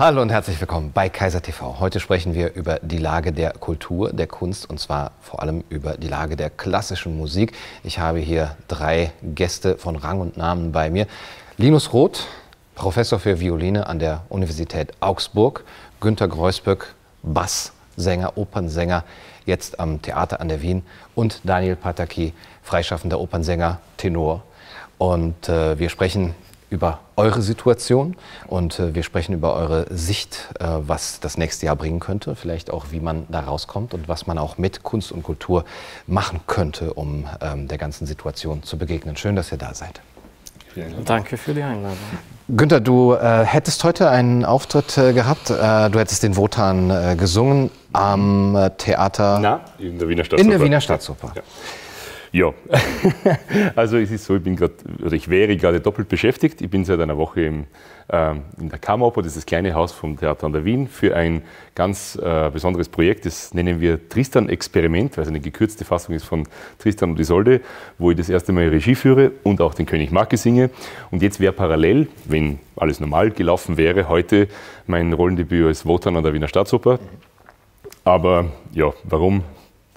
Hallo und herzlich willkommen bei Kaiser TV. Heute sprechen wir über die Lage der Kultur, der Kunst und zwar vor allem über die Lage der klassischen Musik. Ich habe hier drei Gäste von Rang und Namen bei mir. Linus Roth, Professor für Violine an der Universität Augsburg. Günter Greusböck, Basssänger, Opernsänger, jetzt am Theater an der Wien. Und Daniel Pataki, freischaffender Opernsänger, Tenor. Und äh, wir sprechen über eure Situation und äh, wir sprechen über eure Sicht, äh, was das nächste Jahr bringen könnte, vielleicht auch, wie man da rauskommt und was man auch mit Kunst und Kultur machen könnte, um ähm, der ganzen Situation zu begegnen. Schön, dass ihr da seid. Danke für die Einladung. Günther, du äh, hättest heute einen Auftritt äh, gehabt. Äh, du hättest den Wotan äh, gesungen am Theater. Na, in der Wiener Staatsoper. In der Wiener Staatsoper. Ja. Ja, also es ist so, ich bin gerade, ich wäre gerade doppelt beschäftigt. Ich bin seit einer Woche im, äh, in der Kammeroper, das ist das kleine Haus vom Theater an der Wien, für ein ganz äh, besonderes Projekt, das nennen wir Tristan-Experiment, weil es eine gekürzte Fassung ist von Tristan und Isolde, wo ich das erste Mal Regie führe und auch den König Marke singe. Und jetzt wäre parallel, wenn alles normal gelaufen wäre, heute mein Rollendebüt als Wotan an der Wiener Staatsoper. Aber ja, warum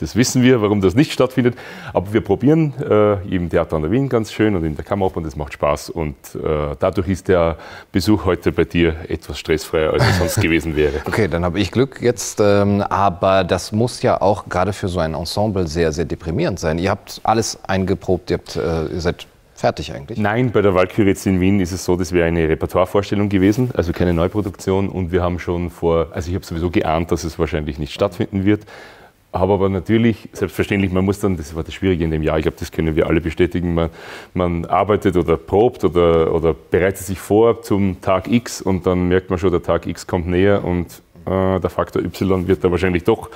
das wissen wir, warum das nicht stattfindet. Aber wir probieren äh, im Theater an der Wien ganz schön und in der Kammeroper und das macht Spaß. Und äh, dadurch ist der Besuch heute bei dir etwas stressfreier, als es sonst gewesen wäre. Okay, dann habe ich Glück jetzt. Ähm, aber das muss ja auch gerade für so ein Ensemble sehr, sehr deprimierend sein. Ihr habt alles eingeprobt, ihr, habt, äh, ihr seid fertig eigentlich? Nein, bei der Walküre jetzt in Wien ist es so, das wäre eine Repertoirevorstellung gewesen, also keine Neuproduktion. Und wir haben schon vor, also ich habe sowieso geahnt, dass es wahrscheinlich nicht stattfinden wird. Habe aber natürlich, selbstverständlich, man muss dann, das war das Schwierige in dem Jahr, ich glaube, das können wir alle bestätigen, man, man arbeitet oder probt oder, oder bereitet sich vor zum Tag X und dann merkt man schon, der Tag X kommt näher und äh, der Faktor Y wird da wahrscheinlich doch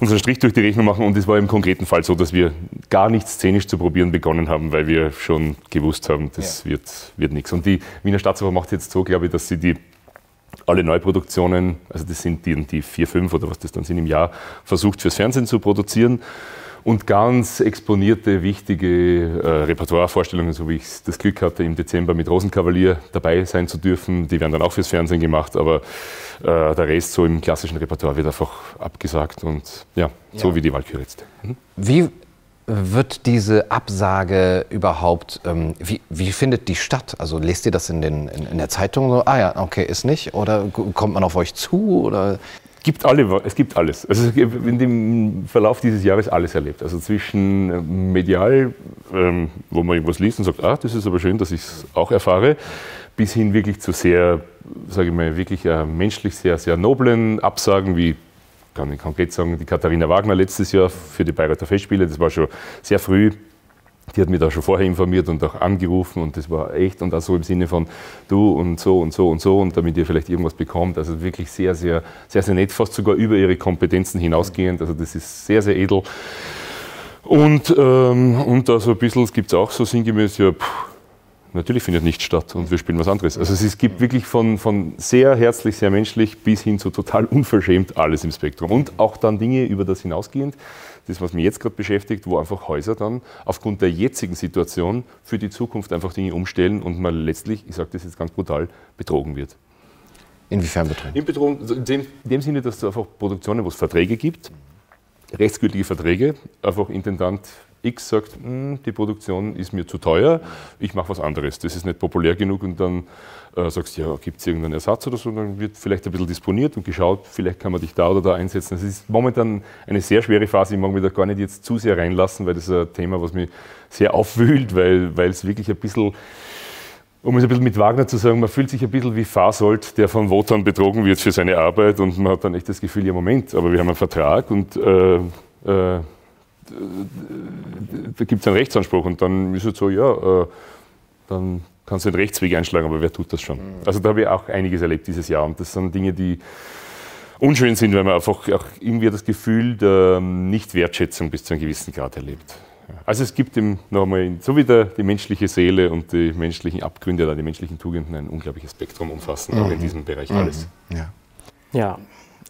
unseren Strich durch die Rechnung machen. Und es war im konkreten Fall so, dass wir gar nicht szenisch zu probieren begonnen haben, weil wir schon gewusst haben, das ja. wird, wird nichts. Und die Wiener Staatsoper macht jetzt so, glaube ich, dass sie die alle Neuproduktionen, also das sind die, die vier, fünf oder was das dann sind im Jahr, versucht fürs Fernsehen zu produzieren. Und ganz exponierte, wichtige äh, Repertoirevorstellungen, so wie ich das Glück hatte, im Dezember mit Rosenkavalier dabei sein zu dürfen, die werden dann auch fürs Fernsehen gemacht, aber äh, der Rest so im klassischen Repertoire wird einfach abgesagt und ja, so ja. wie die Walküre jetzt. Mhm. Wie wird diese Absage überhaupt, ähm, wie, wie, findet die statt? Also lest ihr das in, den, in, in, der Zeitung so, ah ja, okay, ist nicht? Oder kommt man auf euch zu? Oder? Gibt alle, es gibt alles. Also in dem Verlauf dieses Jahres alles erlebt. Also zwischen äh, medial, ähm, wo man irgendwas liest und sagt, ah, das ist aber schön, dass ich es auch erfahre, bis hin wirklich zu sehr, sage ich mal, wirklich äh, menschlich sehr, sehr noblen Absagen wie kann ich konkret sagen, die Katharina Wagner letztes Jahr für die Bayreuther Festspiele, das war schon sehr früh. Die hat mich da schon vorher informiert und auch angerufen und das war echt und auch so im Sinne von du und so und so und so und damit ihr vielleicht irgendwas bekommt. Also wirklich sehr, sehr, sehr, sehr nett, fast sogar über ihre Kompetenzen hinausgehend. Also das ist sehr, sehr edel. Und, ähm, und da so ein bisschen, es gibt auch so sinngemäß, ja, pff, Natürlich findet nicht statt und wir spielen was anderes. Also es gibt wirklich von, von sehr herzlich, sehr menschlich bis hin zu total unverschämt alles im Spektrum. Und auch dann Dinge über das hinausgehend, das, was mich jetzt gerade beschäftigt, wo einfach Häuser dann aufgrund der jetzigen Situation für die Zukunft einfach Dinge umstellen und man letztlich, ich sage das jetzt ganz brutal, betrogen wird. Inwiefern betrogen? In, also in, dem, in dem Sinne, dass es einfach Produktionen, wo es Verträge gibt, rechtsgültige Verträge, einfach Intendant X sagt, hm, die Produktion ist mir zu teuer, ich mache was anderes, das ist nicht populär genug und dann äh, sagst du, ja, gibt es irgendeinen Ersatz oder so, dann wird vielleicht ein bisschen disponiert und geschaut, vielleicht kann man dich da oder da einsetzen. Es ist momentan eine sehr schwere Phase, ich mag mich da gar nicht jetzt zu sehr reinlassen, weil das ist ein Thema, was mich sehr aufwühlt, weil, es wirklich ein bisschen um es ein bisschen mit Wagner zu sagen, man fühlt sich ein bisschen wie Fasold, der von Wotan betrogen wird für seine Arbeit und man hat dann echt das Gefühl, ja Moment, aber wir haben einen Vertrag und äh, äh, da gibt es einen Rechtsanspruch und dann ist es so, ja, äh, dann kannst du den Rechtsweg einschlagen, aber wer tut das schon? Mhm. Also da habe ich auch einiges erlebt dieses Jahr und das sind Dinge, die unschön sind, weil man einfach auch irgendwie das Gefühl der Nichtwertschätzung bis zu einem gewissen Grad erlebt. Also es gibt im, nochmal, so wie der, die menschliche Seele und die menschlichen Abgründe oder die menschlichen Tugenden ein unglaubliches Spektrum umfassen, mhm. auch in mhm. diesem Bereich mhm. alles. Ja. ja,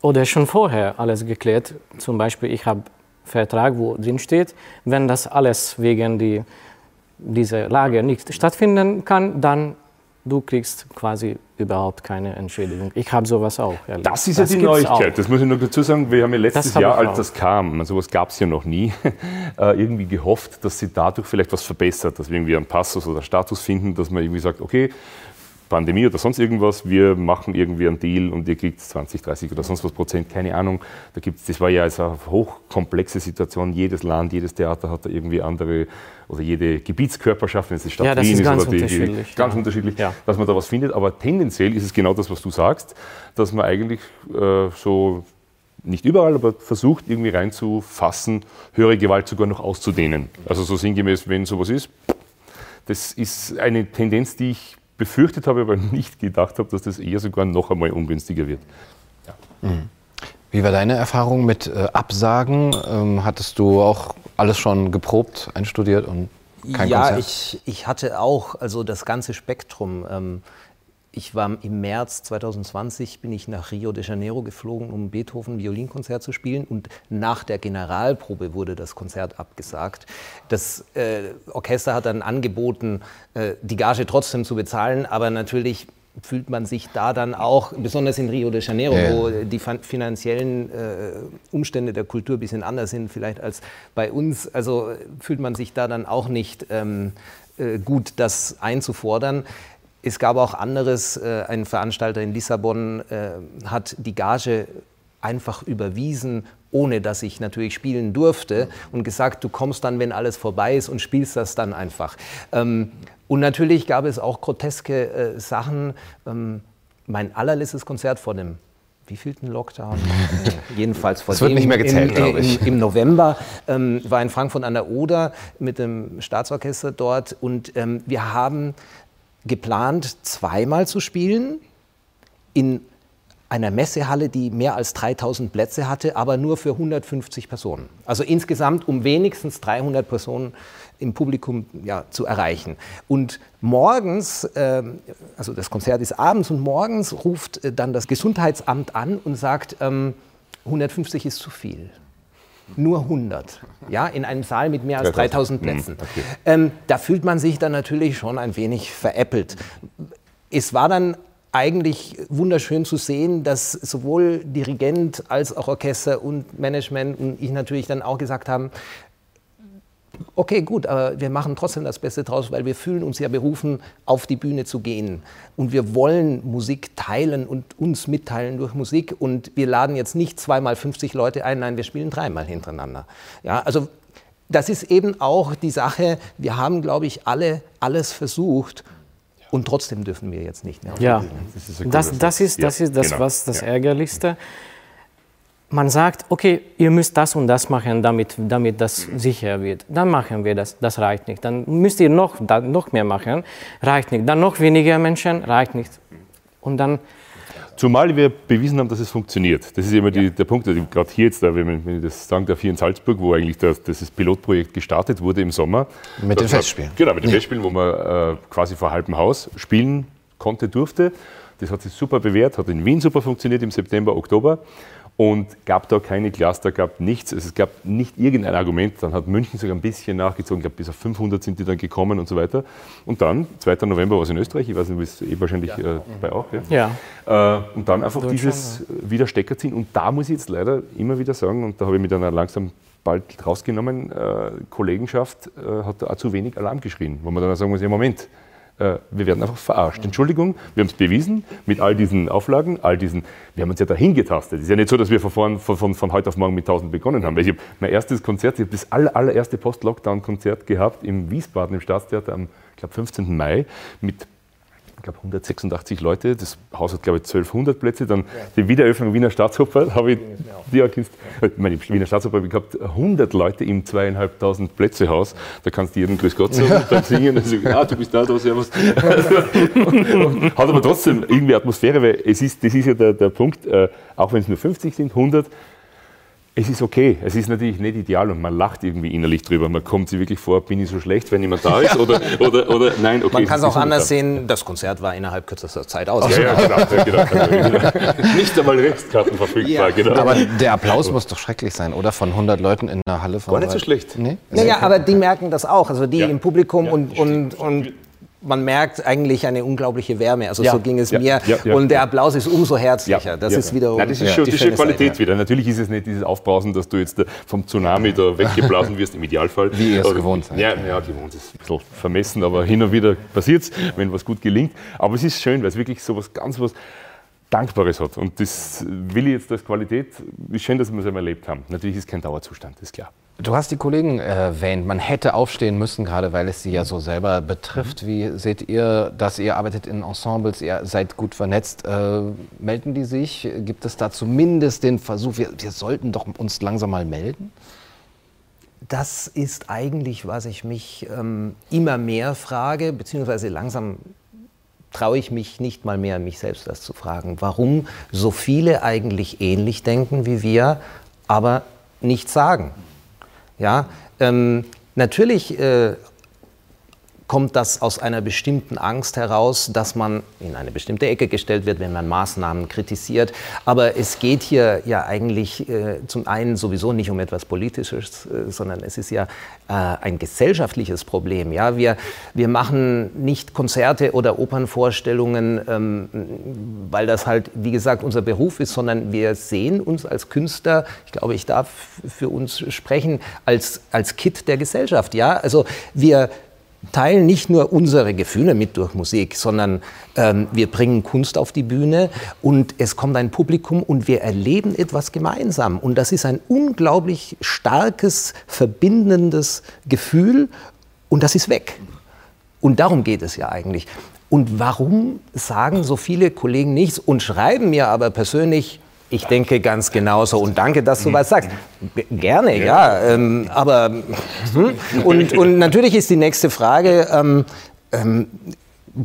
oder schon vorher alles geklärt. Zum Beispiel, ich habe Vertrag, wo drin steht, wenn das alles wegen die, dieser Lage nicht stattfinden kann, dann du kriegst quasi überhaupt keine Entschädigung. Ich habe sowas auch. Ehrlich. Das ist ja die Neuigkeit. Auch. Das muss ich noch dazu sagen. Wir haben ja letztes Jahr, als das kam, sowas gab es ja noch nie, äh, irgendwie gehofft, dass sie dadurch vielleicht was verbessert, dass wir irgendwie einen Passus oder Status finden, dass man irgendwie sagt, okay, Pandemie oder sonst irgendwas, wir machen irgendwie einen Deal und ihr kriegt 20, 30 oder sonst was Prozent, keine Ahnung. Da gibt's, das war ja also eine hochkomplexe Situation. Jedes Land, jedes Theater hat da irgendwie andere oder jede Gebietskörperschaft, wenn es die Stadt ja, Wien ist, ist oder die, die ganz ja. unterschiedlich, ja. dass man da was findet. Aber tendenziell ist es genau das, was du sagst, dass man eigentlich äh, so nicht überall, aber versucht irgendwie reinzufassen, höhere Gewalt sogar noch auszudehnen. Also so sinngemäß, wenn sowas ist, das ist eine Tendenz, die ich befürchtet habe, aber nicht gedacht habe, dass das eher sogar noch einmal ungünstiger wird. Ja. Mhm. Wie war deine Erfahrung mit äh, Absagen? Ähm, hattest du auch alles schon geprobt, einstudiert und kein ja, Konzert? ich, ich hatte auch also das ganze Spektrum. Ähm, ich war im März 2020 bin ich nach Rio de Janeiro geflogen, um Beethoven Violinkonzert zu spielen und nach der Generalprobe wurde das Konzert abgesagt. Das äh, Orchester hat dann angeboten, äh, die Gage trotzdem zu bezahlen, aber natürlich fühlt man sich da dann auch, besonders in Rio de Janeiro, ja. wo die finanziellen äh, Umstände der Kultur ein bisschen anders sind vielleicht als bei uns, also fühlt man sich da dann auch nicht ähm, äh, gut, das einzufordern. Es gab auch anderes, äh, ein Veranstalter in Lissabon äh, hat die Gage einfach überwiesen, ohne dass ich natürlich spielen durfte und gesagt, du kommst dann, wenn alles vorbei ist und spielst das dann einfach. Ähm, und natürlich gab es auch groteske äh, Sachen. Ähm, mein allerletztes Konzert vor dem wievielten Lockdown? äh, jedenfalls vor das wird nicht mehr gezählt, glaube ich. Im, Im, November ähm, war in Frankfurt an der Oder mit dem Staatsorchester dort und ähm, wir haben geplant, zweimal zu spielen in einer Messehalle, die mehr als 3000 Plätze hatte, aber nur für 150 Personen. Also insgesamt, um wenigstens 300 Personen im Publikum ja, zu erreichen. Und morgens, äh, also das Konzert ist abends und morgens ruft äh, dann das Gesundheitsamt an und sagt, ähm, 150 ist zu viel nur 100, ja, in einem Saal mit mehr als 3000 hm, Plätzen. Okay. Ähm, da fühlt man sich dann natürlich schon ein wenig veräppelt. Es war dann eigentlich wunderschön zu sehen, dass sowohl Dirigent als auch Orchester und Management und ich natürlich dann auch gesagt haben, okay, gut, aber wir machen trotzdem das Beste draus, weil wir fühlen uns ja berufen, auf die Bühne zu gehen. Und wir wollen Musik teilen und uns mitteilen durch Musik. Und wir laden jetzt nicht zweimal 50 Leute ein, nein, wir spielen dreimal hintereinander. Ja, also das ist eben auch die Sache, wir haben, glaube ich, alle alles versucht. Und trotzdem dürfen wir jetzt nicht mehr. Auf ja, das, das, das, ist, das ist das, genau. was das Ärgerlichste man sagt, okay, ihr müsst das und das machen, damit, damit das sicher wird. Dann machen wir das, das reicht nicht. Dann müsst ihr noch, noch mehr machen, reicht nicht. Dann noch weniger Menschen, reicht nicht. Und dann... Zumal wir bewiesen haben, dass es funktioniert. Das ist immer die, der Punkt, also gerade hier jetzt, wenn ich das sagen darf, hier in Salzburg, wo eigentlich das, das Pilotprojekt gestartet wurde im Sommer. Mit den Festspielen. Genau, mit den ja. Festspielen, wo man äh, quasi vor halbem Haus spielen konnte, durfte. Das hat sich super bewährt, hat in Wien super funktioniert im September, Oktober und gab da keine Cluster, gab nichts. Also es gab nicht irgendein Argument. Dann hat München sogar ein bisschen nachgezogen. Ich glaube, bis auf 500 sind die dann gekommen und so weiter. Und dann, 2. November war es in Österreich, ich weiß nicht, wie es eh wahrscheinlich ja. äh, bei auch. Ja. ja. Äh, und dann einfach dieses ja. wieder Stecker ziehen. Und da muss ich jetzt leider immer wieder sagen, und da habe ich mich dann langsam bald rausgenommen, äh, Kollegenschaft äh, hat da auch zu wenig Alarm geschrien, wo man dann sagen muss, ja Moment, äh, wir werden einfach verarscht. Entschuldigung, wir haben es bewiesen mit all diesen Auflagen, all diesen, wir haben uns ja dahin getastet. Es ist ja nicht so, dass wir von, von, von, heute auf morgen mit 1000 begonnen haben. Ich habe mein erstes Konzert, ich habe das aller, allererste Post-Lockdown-Konzert gehabt im Wiesbaden im Staatstheater am, ich glaube, 15. Mai mit ich glaube 186 Leute, das Haus hat glaube ich 1200 Plätze, dann ja. die Wiedereröffnung Wiener Staatsoper, habe ich, ja, meine Wiener Staatsoper habe ich gehabt, 100 Leute im zweieinhalbtausend Plätze Haus, da kannst du jeden Grüß Gott sagen und dann singen. Sagen, ah, du bist da, da, servus. hat aber trotzdem irgendwie Atmosphäre, weil es ist, das ist ja der, der Punkt, äh, auch wenn es nur 50 sind, 100, es ist okay. Es ist natürlich nicht ideal und man lacht irgendwie innerlich drüber. Man kommt sich wirklich vor, bin ich so schlecht, wenn niemand da ist? Oder, oder, oder nein, okay. Man kann es auch anders sehen, das Konzert war innerhalb kürzester Zeit aus. Ja, ja, genau, genau, genau. Nicht einmal Restkarten verfügbar. Ja. Genau. Aber der Applaus muss doch schrecklich sein, oder? Von 100 Leuten in einer Halle von. War nicht so schlecht. Nee? Naja, aber die merken das auch. Also die ja. im Publikum und, und, und man merkt eigentlich eine unglaubliche Wärme. Also ja, so ging es ja, mir. Ja, und der Applaus ist umso herzlicher. Das ist wiederum. Nein, das ist schon, die schöne Qualität Seite. wieder. Natürlich ist es nicht dieses Aufbrausen, dass du jetzt vom Tsunami da weggeblasen wirst, im Idealfall. Wie ihr es gewohnt seid. Ja, ja, gewohnt ist ein bisschen vermessen, aber hin und wieder passiert es, wenn was gut gelingt. Aber es ist schön, weil es wirklich so was ganz was Dankbares hat. Und das will ich jetzt als Qualität. Ist schön, dass wir es einmal erlebt haben. Natürlich ist es kein Dauerzustand, ist klar. Du hast die Kollegen erwähnt. Man hätte aufstehen müssen, gerade weil es sie ja so selber betrifft. Wie seht ihr das? Ihr arbeitet in Ensembles, ihr seid gut vernetzt. Äh, melden die sich? Gibt es da zumindest den Versuch, wir, wir sollten doch uns langsam mal melden? Das ist eigentlich, was ich mich ähm, immer mehr frage, beziehungsweise langsam traue ich mich nicht mal mehr, mich selbst das zu fragen, warum so viele eigentlich ähnlich denken wie wir, aber nichts sagen. Ja, ähm, natürlich äh, kommt das aus einer bestimmten Angst heraus, dass man in eine bestimmte Ecke gestellt wird, wenn man Maßnahmen kritisiert. Aber es geht hier ja eigentlich äh, zum einen sowieso nicht um etwas Politisches, äh, sondern es ist ja äh, ein gesellschaftliches Problem. Ja? Wir, wir machen nicht Konzerte oder Opernvorstellungen, ähm, weil das halt, wie gesagt, unser Beruf ist, sondern wir sehen uns als Künstler, ich glaube, ich darf für uns sprechen, als, als Kit der Gesellschaft. Ja? Also wir teilen nicht nur unsere Gefühle mit durch Musik, sondern ähm, wir bringen Kunst auf die Bühne und es kommt ein Publikum und wir erleben etwas gemeinsam. Und das ist ein unglaublich starkes, verbindendes Gefühl und das ist weg. Und darum geht es ja eigentlich. Und warum sagen so viele Kollegen nichts und schreiben mir aber persönlich, ich denke ganz genauso und danke, dass du was sagst. Gerne, ja. Ähm, aber hm? und, und natürlich ist die nächste Frage, ähm, ähm,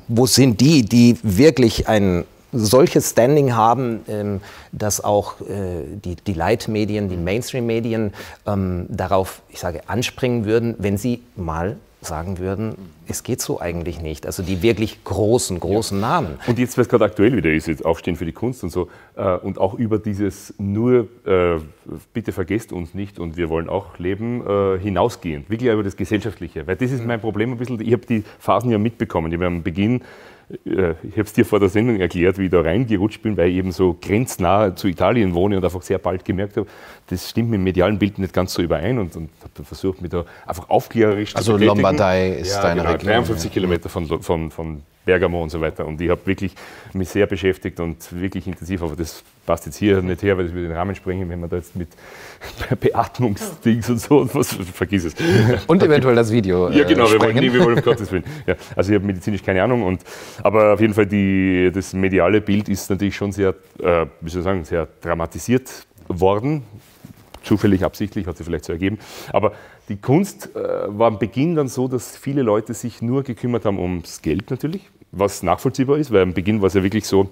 wo sind die, die wirklich ein solches Standing haben, ähm, dass auch äh, die, die Leitmedien, die Mainstream-Medien ähm, darauf, ich sage, anspringen würden, wenn sie mal sagen würden, es geht so eigentlich nicht. Also die wirklich großen, großen ja. Namen. Und jetzt, was gerade aktuell wieder ist, jetzt Aufstehen für die Kunst und so, äh, und auch über dieses nur, äh, bitte vergesst uns nicht und wir wollen auch leben, äh, hinausgehen. Wirklich über das Gesellschaftliche. Weil das ist mein Problem ein bisschen, ich habe die Phasen ja mitbekommen. Ich habe am Beginn äh, ich habe es dir vor der Sendung erklärt, wie ich da reingerutscht bin, weil ich eben so grenznah zu Italien wohne und einfach sehr bald gemerkt habe, das stimmt mit dem medialen Bild nicht ganz so überein und, und habe versucht, mich da einfach aufklärerisch also zu betätigen. Also Lombardei ist ja, deine genau, Region. 53 Kilometer von, von, von Bergamo und so weiter. Und ich habe wirklich mich sehr beschäftigt und wirklich intensiv, aber das passt jetzt hier nicht her, weil das würde den Rahmen sprengen, wenn man da jetzt mit Beatmungsdings und so, und was, vergiss es. Und eventuell das Video. Ja, genau, wir wollen, nee, wir wollen um Gottes Willen. Ja, also ich habe medizinisch keine Ahnung, und, aber auf jeden Fall die, das mediale Bild ist natürlich schon sehr, äh, wie soll ich sagen, sehr dramatisiert worden. Zufällig, absichtlich, hat sich vielleicht so ergeben. Aber die Kunst äh, war am Beginn dann so, dass viele Leute sich nur gekümmert haben ums Geld natürlich, was nachvollziehbar ist, weil am Beginn war es ja wirklich so,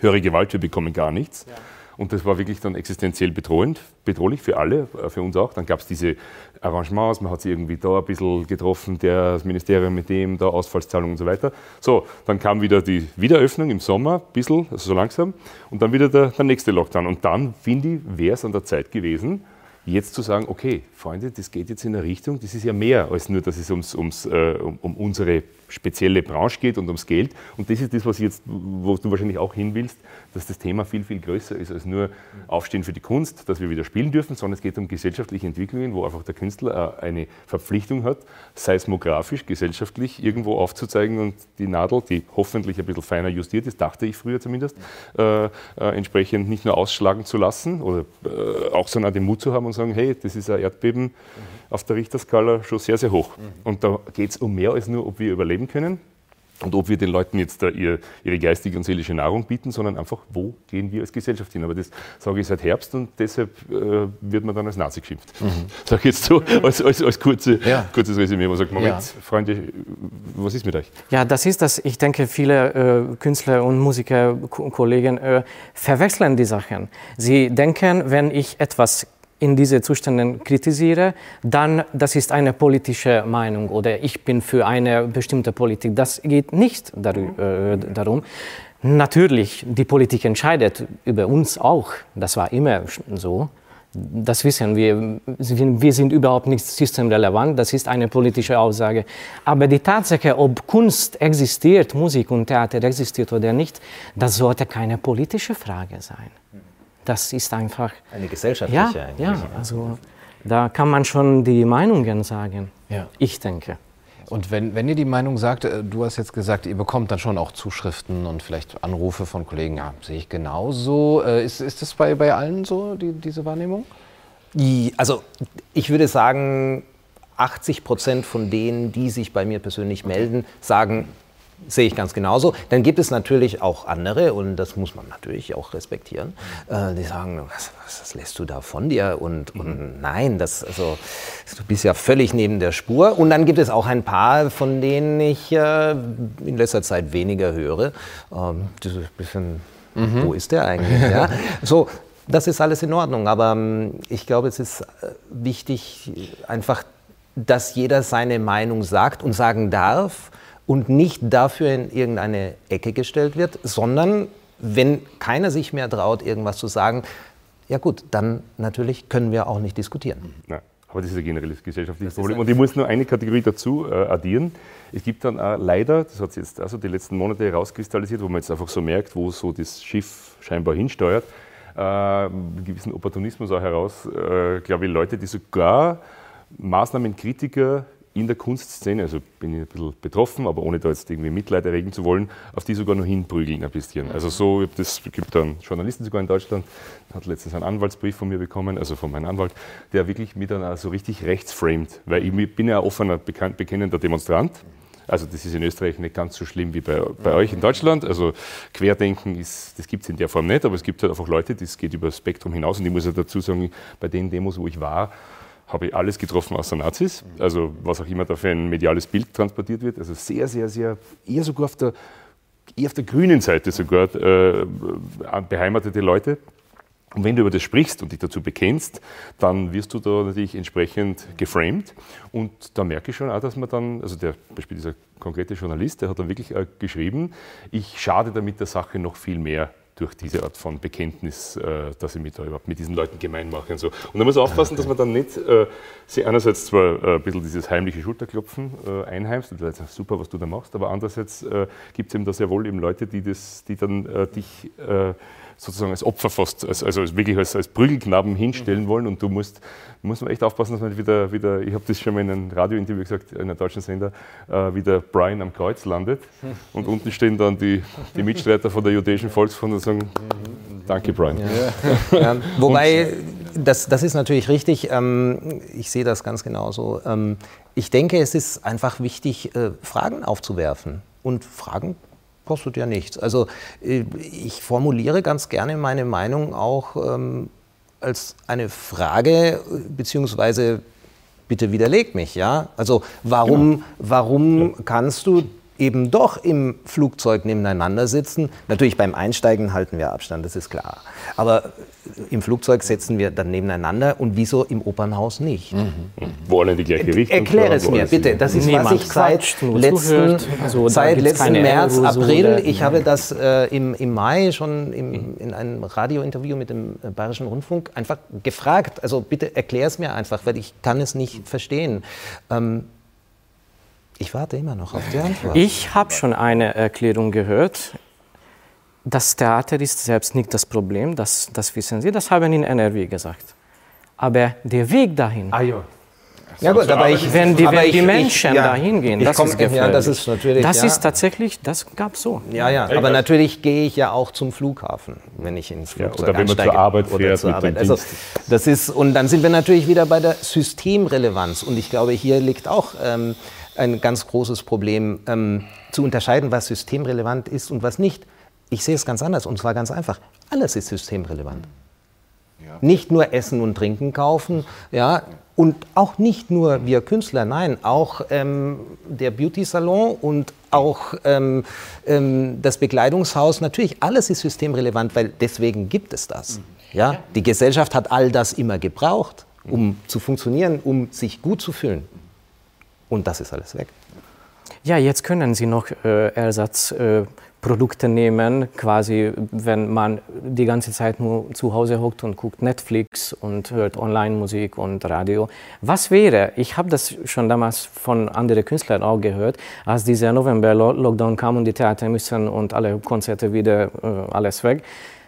höhere Gewalt, wir bekommen gar nichts. Ja. Und das war wirklich dann existenziell bedrohend, bedrohlich für alle, äh, für uns auch. Dann gab es diese Arrangements, man hat sich irgendwie da ein bisschen getroffen, der, das Ministerium mit dem, da Ausfallszahlungen und so weiter. So, dann kam wieder die Wiederöffnung im Sommer, ein bisschen, also so langsam, und dann wieder der, der nächste Lockdown. Und dann, finde ich, wäre es an der Zeit gewesen, jetzt zu sagen, okay, Freunde, das geht jetzt in eine Richtung, das ist ja mehr als nur, dass es ums, ums, äh, um, unsere spezielle Branche geht und ums Geld. Und das ist das, was jetzt, wo du wahrscheinlich auch hin willst, dass das Thema viel, viel größer ist als nur Aufstehen für die Kunst, dass wir wieder spielen dürfen, sondern es geht um gesellschaftliche Entwicklungen, wo einfach der Künstler äh, eine Verpflichtung hat, seismografisch, gesellschaftlich irgendwo aufzuzeigen und die Nadel, die hoffentlich ein bisschen feiner justiert ist, dachte ich früher zumindest, äh, äh, entsprechend nicht nur ausschlagen zu lassen oder äh, auch so den Mut zu haben und sagen, hey, das ist ein Erdbeben mhm. auf der Richterskala schon sehr, sehr hoch. Mhm. Und da geht es um mehr als nur, ob wir überleben können, und ob wir den Leuten jetzt da ihr, ihre geistige und seelische Nahrung bieten, sondern einfach, wo gehen wir als Gesellschaft hin. Aber das sage ich seit Herbst und deshalb äh, wird man dann als Nazi geschimpft. Mhm. Sage ich jetzt so als, als, als kurze, ja. kurzes Resümee. Man sagt, Moment, ja. Freunde, was ist mit euch? Ja, das ist das. Ich denke, viele äh, Künstler und Musiker, Kollegen äh, verwechseln die Sachen. Sie denken, wenn ich etwas in diese Zuständen kritisiere, dann das ist eine politische Meinung oder ich bin für eine bestimmte Politik. Das geht nicht äh, darum. Natürlich, die Politik entscheidet über uns auch. Das war immer so. Das wissen wir. Wir sind überhaupt nicht systemrelevant. Das ist eine politische Aussage. Aber die Tatsache, ob Kunst existiert, Musik und Theater existiert oder nicht, das sollte keine politische Frage sein. Das ist einfach eine gesellschaftliche. Ja, ja. Also da kann man schon die Meinungen sagen. Ja. Ich denke. Und wenn, wenn ihr die Meinung sagt, äh, du hast jetzt gesagt, ihr bekommt dann schon auch Zuschriften und vielleicht Anrufe von Kollegen, ja, sehe ich genauso. Äh, ist, ist das bei, bei allen so, die, diese Wahrnehmung? Also ich würde sagen, 80 Prozent von denen, die sich bei mir persönlich melden, sagen, sehe ich ganz genauso. Dann gibt es natürlich auch andere, und das muss man natürlich auch respektieren, äh, die sagen, was, was, lässt du da von dir? Und, und mhm. nein, das, also, du bist ja völlig neben der Spur. Und dann gibt es auch ein paar, von denen ich äh, in letzter Zeit weniger höre. Ähm, dieses bisschen, mhm. wo ist der eigentlich? ja? So, das ist alles in Ordnung, aber ähm, ich glaube, es ist äh, wichtig, einfach, dass jeder seine Meinung sagt und sagen darf und nicht dafür in irgendeine Ecke gestellt wird, sondern wenn keiner sich mehr traut, irgendwas zu sagen, ja gut, dann natürlich können wir auch nicht diskutieren. Ja, aber das ist ein generelles gesellschaftliches Problem. Und ich muss nur eine Kategorie dazu äh, addieren. Es gibt dann auch leider, das hat sich jetzt also die letzten Monate herauskristallisiert, wo man jetzt einfach so merkt, wo so das Schiff scheinbar hinsteuert, äh, einen gewissen Opportunismus auch heraus, äh, glaube ich, Leute, die sogar Maßnahmenkritiker in der Kunstszene, also bin ich ein bisschen betroffen, aber ohne da jetzt irgendwie Mitleid erregen zu wollen, auf die sogar noch hinprügeln ein bisschen. Also so, das gibt dann Journalisten sogar in Deutschland, hat letztens einen Anwaltsbrief von mir bekommen, also von meinem Anwalt, der wirklich mir dann auch so richtig rechtsframed, weil ich bin ja ein offener, bekennender Demonstrant. Also das ist in Österreich nicht ganz so schlimm wie bei, bei euch in Deutschland. Also Querdenken ist, das gibt es in der Form nicht, aber es gibt halt einfach Leute, das geht über das Spektrum hinaus. Und ich muss ja dazu sagen, bei den Demos, wo ich war, habe ich alles getroffen außer Nazis, also was auch immer da für ein mediales Bild transportiert wird. Also sehr, sehr, sehr, eher sogar auf der, eher auf der grünen Seite sogar äh, beheimatete Leute. Und wenn du über das sprichst und dich dazu bekennst, dann wirst du da natürlich entsprechend geframed. Und da merke ich schon auch, dass man dann, also der, Beispiel dieser konkrete Journalist, der hat dann wirklich äh, geschrieben, ich schade damit der Sache noch viel mehr durch diese Art von Bekenntnis, äh, dass ich mich da überhaupt mit diesen Leuten gemein mache und so. Und da muss man aufpassen, dass man dann nicht äh, sie einerseits zwar äh, ein bisschen dieses heimliche Schulterklopfen äh, einheimst und sagst, super, was du da machst, aber andererseits äh, gibt es eben da sehr wohl eben Leute, die, das, die dann äh, dich äh, sozusagen als Opfer fast, als, also wirklich als, als Prügelknaben hinstellen wollen und du musst, muss man echt aufpassen, dass man wieder, wieder ich habe das schon mal in einem Radiointerview gesagt, in einem deutschen Sender, äh, wie der Brian am Kreuz landet und unten stehen dann die, die Mitstreiter von der jüdischen Volksfront und sagen, danke Brian. Ja. Ja, wobei, das, das ist natürlich richtig, ähm, ich sehe das ganz genauso. Ähm, ich denke, es ist einfach wichtig, äh, Fragen aufzuwerfen und Fragen kostet ja nichts. Also äh, ich formuliere ganz gerne meine Meinung auch ähm, als eine Frage, beziehungsweise bitte widerleg mich, ja? Also warum, genau. warum kannst du eben doch im Flugzeug nebeneinander sitzen. Natürlich beim Einsteigen halten wir Abstand, das ist klar. Aber im Flugzeug setzen wir dann nebeneinander und wieso im Opernhaus nicht? Mhm. Wo alle in die gleiche Richtung Erkläre es mir bitte. Das ist, was ich seit letzten, also, seit letzten März, April, ich habe das äh, im, im Mai schon im, in einem Radiointerview mit dem äh, Bayerischen Rundfunk einfach gefragt. Also bitte erklär es mir einfach, weil ich kann es nicht verstehen. Ähm, ich warte immer noch auf die Antwort. Ich habe schon eine Erklärung gehört. Das Theater ist selbst nicht das Problem, das, das wissen Sie, das haben in NRW gesagt. Aber der Weg dahin. Ah, ja. Ja gut, aber ich, wenn die, wenn die ich, Menschen ich, ja, dahin gehen, das komm, ist gefährlich. Ja, das ist natürlich. Das ja. ist tatsächlich, das gab so. Ja, ja. Aber natürlich gehe ich ja auch zum Flughafen, wenn ich ins Flugzeug ja, oder wenn man zur Arbeit fährt. Zur Arbeit. Also, das ist und dann sind wir natürlich wieder bei der Systemrelevanz und ich glaube, hier liegt auch ähm, ein ganz großes Problem, ähm, zu unterscheiden, was systemrelevant ist und was nicht. Ich sehe es ganz anders und zwar ganz einfach. Alles ist systemrelevant. Ja. Nicht nur Essen und Trinken kaufen, ja, und auch nicht nur wir Künstler, nein, auch ähm, der Beauty-Salon und auch ähm, ähm, das Bekleidungshaus. Natürlich, alles ist systemrelevant, weil deswegen gibt es das. Mhm. Ja? Die Gesellschaft hat all das immer gebraucht, um zu funktionieren, um sich gut zu fühlen. Und das ist alles weg. Ja, jetzt können Sie noch äh, Ersatz. Äh, nehmen, quasi wenn man die ganze Zeit nur zu Hause hockt und guckt Netflix und hört Online-Musik und Radio. Was wäre, ich habe das schon damals von anderen Künstlern auch gehört, als dieser November-Lockdown kam und die Theater müssen und alle Konzerte wieder äh, alles weg.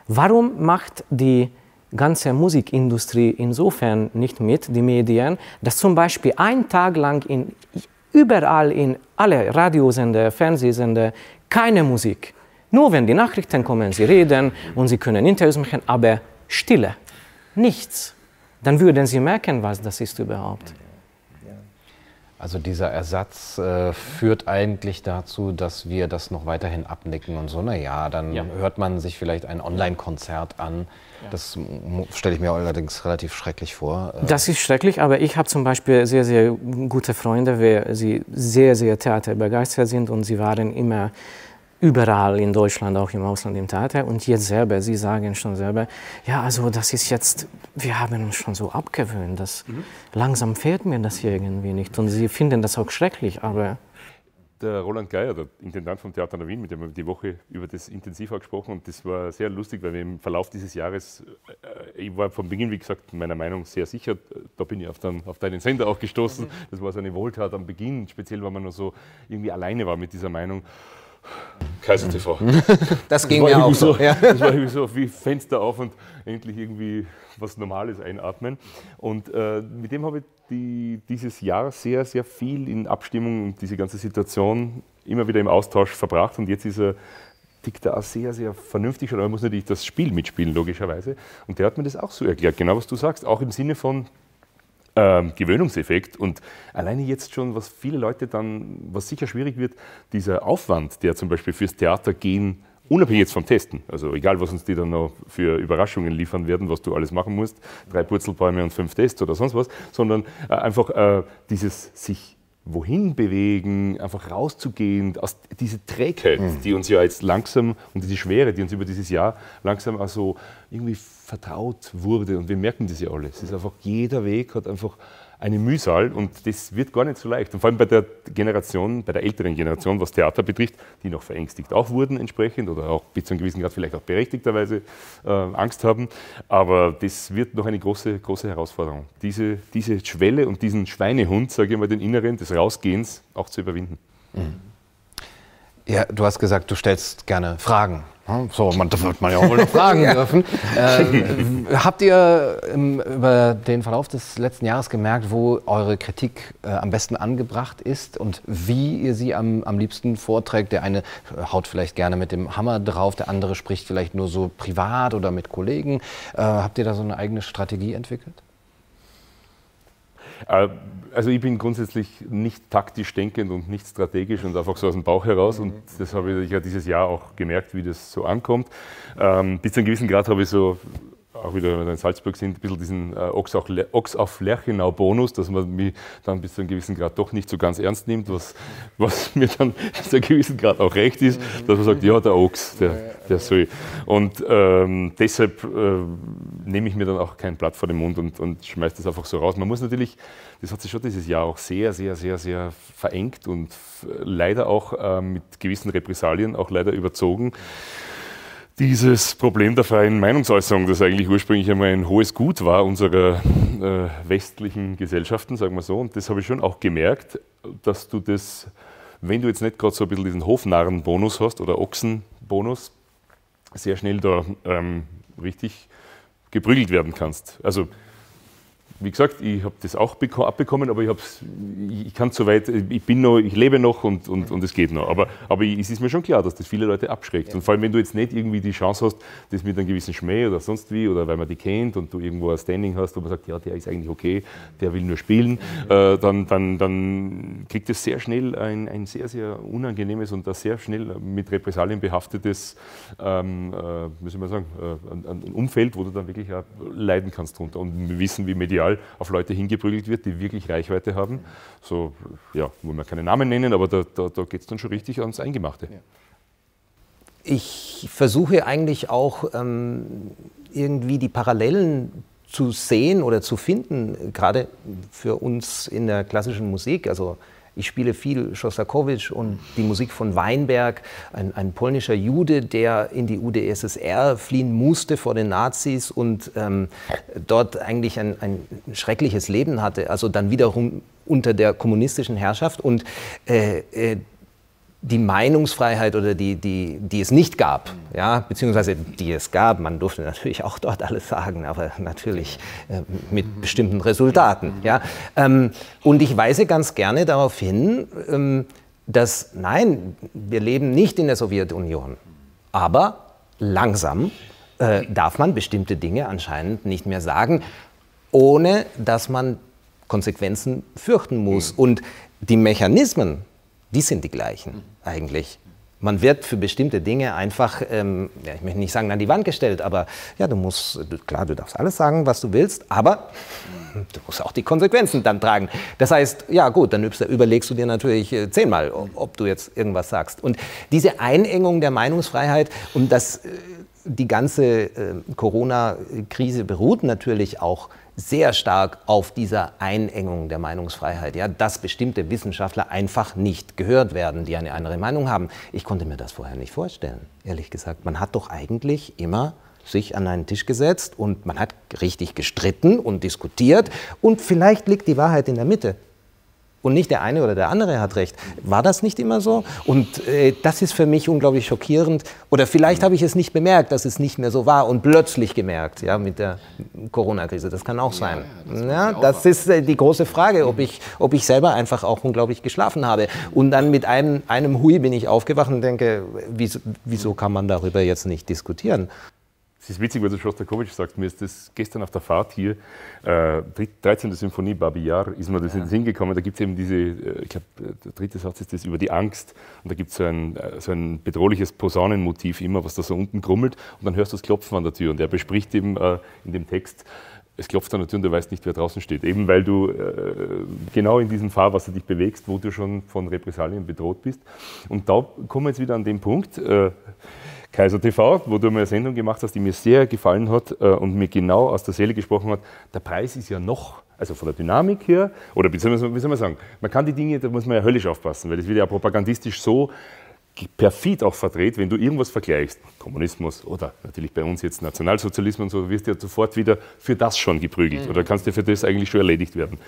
Warum macht die ganze Musikindustrie insofern nicht mit, die Medien, dass zum Beispiel ein Tag lang in, überall in alle Radiosender, Fernsehsender keine Musik. Nur wenn die Nachrichten kommen, sie reden und sie können Interviews machen, aber Stille, nichts. Dann würden sie merken, was das ist überhaupt. Also dieser Ersatz äh, führt eigentlich dazu, dass wir das noch weiterhin abnicken und so, naja, dann ja. hört man sich vielleicht ein Online-Konzert an. Ja. Das stelle ich mir allerdings relativ schrecklich vor. Äh. Das ist schrecklich, aber ich habe zum Beispiel sehr, sehr gute Freunde, die sie sehr, sehr theaterbegeistert sind und sie waren immer überall in Deutschland, auch im Ausland im Theater. Und jetzt selber, Sie sagen schon selber, ja, also das ist jetzt, wir haben uns schon so abgewöhnt, dass mhm. langsam fehlt mir das irgendwie nicht. Und Sie finden das auch schrecklich, aber... Der Roland Geier, der Intendant vom Theater der Wien, mit dem haben wir die Woche über das intensiv gesprochen und das war sehr lustig, weil wir im Verlauf dieses Jahres, äh, ich war von Beginn, wie gesagt, meiner Meinung sehr sicher, da bin ich auf, den, auf deinen Sender auch gestoßen, mhm. das war so eine Wohltat am Beginn, speziell, weil man nur so irgendwie alleine war mit dieser Meinung. Kaiser TV. Das ging das mir auch so. Ja. Das war irgendwie so wie Fenster auf und endlich irgendwie was Normales einatmen. Und äh, mit dem habe ich die, dieses Jahr sehr, sehr viel in Abstimmung und diese ganze Situation immer wieder im Austausch verbracht. Und jetzt ist er tickt da auch sehr, sehr vernünftig schon, aber man muss natürlich das Spiel mitspielen, logischerweise. Und der hat mir das auch so erklärt, genau was du sagst, auch im Sinne von, ähm, Gewöhnungseffekt. Und alleine jetzt schon, was viele Leute dann, was sicher schwierig wird, dieser Aufwand, der zum Beispiel fürs Theater gehen, unabhängig jetzt vom Testen, also egal, was uns die dann noch für Überraschungen liefern werden, was du alles machen musst, drei Purzelbäume und fünf Tests oder sonst was, sondern äh, einfach äh, dieses sich wohin bewegen, einfach rauszugehen, aus diese Trägheit, mhm. die uns ja jetzt langsam und diese Schwere, die uns über dieses Jahr langsam also irgendwie vertraut wurde und wir merken das ja alle. Es ist einfach, jeder Weg hat einfach eine Mühsal und das wird gar nicht so leicht. Und vor allem bei der Generation, bei der älteren Generation, was Theater betrifft, die noch verängstigt auch wurden entsprechend oder auch bis zu einem gewissen Grad vielleicht auch berechtigterweise äh, Angst haben. Aber das wird noch eine große, große Herausforderung, diese, diese Schwelle und diesen Schweinehund, sage ich mal, den inneren des Rausgehens auch zu überwinden. Mhm. Ja, du hast gesagt, du stellst gerne Fragen. So, man, da wird man ja auch wohl noch fragen dürfen. Ähm, habt ihr im, über den Verlauf des letzten Jahres gemerkt, wo eure Kritik äh, am besten angebracht ist und wie ihr sie am, am liebsten vorträgt? Der eine haut vielleicht gerne mit dem Hammer drauf, der andere spricht vielleicht nur so privat oder mit Kollegen. Äh, habt ihr da so eine eigene Strategie entwickelt? Äh, also ich bin grundsätzlich nicht taktisch denkend und nicht strategisch und einfach so aus dem Bauch heraus. Und das habe ich ja dieses Jahr auch gemerkt, wie das so ankommt. Ähm, bis zu einem gewissen Grad habe ich so auch wieder, wenn wir in Salzburg sind, ein bisschen diesen äh, Ochs, auf, Ochs auf Lerchenau-Bonus, dass man mich dann bis zu einem gewissen Grad doch nicht so ganz ernst nimmt, was, was mir dann bis zu einem gewissen Grad auch recht ist, dass man sagt, ja, der Ochs, der, der soll. Und ähm, deshalb äh, nehme ich mir dann auch kein Blatt vor den Mund und, und schmeiße das einfach so raus. Man muss natürlich, das hat sich schon dieses Jahr auch sehr, sehr, sehr, sehr verengt und leider auch äh, mit gewissen Repressalien auch leider überzogen dieses Problem der freien Meinungsäußerung, das eigentlich ursprünglich einmal ein hohes Gut war unserer äh, westlichen Gesellschaften, sagen wir so. Und das habe ich schon auch gemerkt, dass du das, wenn du jetzt nicht gerade so ein bisschen diesen Hofnarren-Bonus hast oder Ochsen-Bonus, sehr schnell da ähm, richtig geprügelt werden kannst. Also wie gesagt, ich habe das auch abbekommen, aber ich, ich kann so weit, ich bin noch, ich lebe noch und, und, und es geht noch. Aber, aber es ist mir schon klar, dass das viele Leute abschreckt. Ja. Und vor allem, wenn du jetzt nicht irgendwie die Chance hast, das mit einem gewissen Schmäh oder sonst wie, oder weil man die kennt und du irgendwo ein Standing hast, wo man sagt, ja, der ist eigentlich okay, der will nur spielen, äh, dann, dann, dann kriegt es sehr schnell ein, ein sehr, sehr unangenehmes und ein sehr schnell mit Repressalien behaftetes, ähm, äh, soll man sagen, äh, ein, ein Umfeld, wo du dann wirklich auch leiden kannst drunter. Und wir wissen, wie medial medial auf Leute hingeprügelt wird, die wirklich Reichweite haben. So, ja, wollen wir keine Namen nennen, aber da, da, da geht es dann schon richtig ans Eingemachte. Ich versuche eigentlich auch ähm, irgendwie die Parallelen zu sehen oder zu finden, gerade für uns in der klassischen Musik. Also Ich spiele viel Schostakowitsch und die Musik von Weinberg, ein, ein, polnischer Jude, der in die UdSSR fliehen musste vor den Nazis und ähm, dort eigentlich ein, ein, schreckliches Leben hatte, also dann wiederum unter der kommunistischen Herrschaft. Und äh, äh, die Meinungsfreiheit oder die, die, die es nicht gab, ja, beziehungsweise die es gab, man durfte natürlich auch dort alles sagen, aber natürlich äh, mit bestimmten Resultaten. Ja. Ähm, und ich weise ganz gerne darauf hin, ähm, dass nein, wir leben nicht in der Sowjetunion, aber langsam äh, darf man bestimmte Dinge anscheinend nicht mehr sagen, ohne dass man Konsequenzen fürchten muss. Und die Mechanismen, die sind die gleichen eigentlich. Man wird für bestimmte Dinge einfach, ähm, ja, ich möchte nicht sagen an die Wand gestellt, aber ja, du musst, klar, du darfst alles sagen, was du willst, aber du musst auch die Konsequenzen dann tragen. Das heißt, ja gut, dann überlegst du dir natürlich äh, zehnmal, ob du jetzt irgendwas sagst. Und diese Einengung der Meinungsfreiheit und das, äh, die ganze äh, Corona-Krise beruht natürlich auch sehr stark auf dieser Einengung der Meinungsfreiheit, ja, dass bestimmte Wissenschaftler einfach nicht gehört werden, die eine andere Meinung haben. Ich konnte mir das vorher nicht vorstellen, ehrlich gesagt. Man hat doch eigentlich immer sich an einen Tisch gesetzt und man hat richtig gestritten und diskutiert und vielleicht liegt die Wahrheit in der Mitte und nicht der eine oder der andere hat recht. War das nicht immer so? Und äh, das ist für mich unglaublich schockierend. Oder vielleicht habe ich es nicht bemerkt, dass es nicht mehr so war und plötzlich gemerkt, ja, mit der Corona-Krise. Das kann auch sein. Ja, das, ja, das ist äh, die große Frage, ob ich, ob ich selber einfach auch unglaublich geschlafen habe. Und dann mit einem, einem Hui bin ich aufgewacht und denke, wieso, wieso kann man darüber jetzt nicht diskutieren? Es ist witzig, weil du Schostakowitsch sagst, mir ist das gestern auf der Fahrt hier, äh, 13. Symphonie Babi Yar, ist mir das ja. in den Sinn gekommen. Da gibt es eben diese, äh, ich glaube, der dritte Satz ist das über die Angst. Und da gibt es so ein, äh, so ein bedrohliches Posaunenmotiv immer, was da so unten grummelt. Und dann hörst du das Klopfen an der Tür. Und er bespricht eben äh, in dem Text, es klopft an der Tür und du weißt nicht, wer draußen steht. Eben weil du äh, genau in diesem Fahrwasser dich bewegst, wo du schon von Repressalien bedroht bist. Und da kommen wir jetzt wieder an den Punkt. Äh, Kaiser TV, wo du mal eine Sendung gemacht hast, die mir sehr gefallen hat äh, und mir genau aus der Seele gesprochen hat. Der Preis ist ja noch, also von der Dynamik her, oder wie soll man, wie soll man sagen, man kann die Dinge, da muss man ja höllisch aufpassen, weil das wird ja propagandistisch so perfid auch verdreht, wenn du irgendwas vergleichst, Kommunismus oder natürlich bei uns jetzt Nationalsozialismus und so, wirst du ja sofort wieder für das schon geprügelt mhm. oder kannst dir für das eigentlich schon erledigt werden.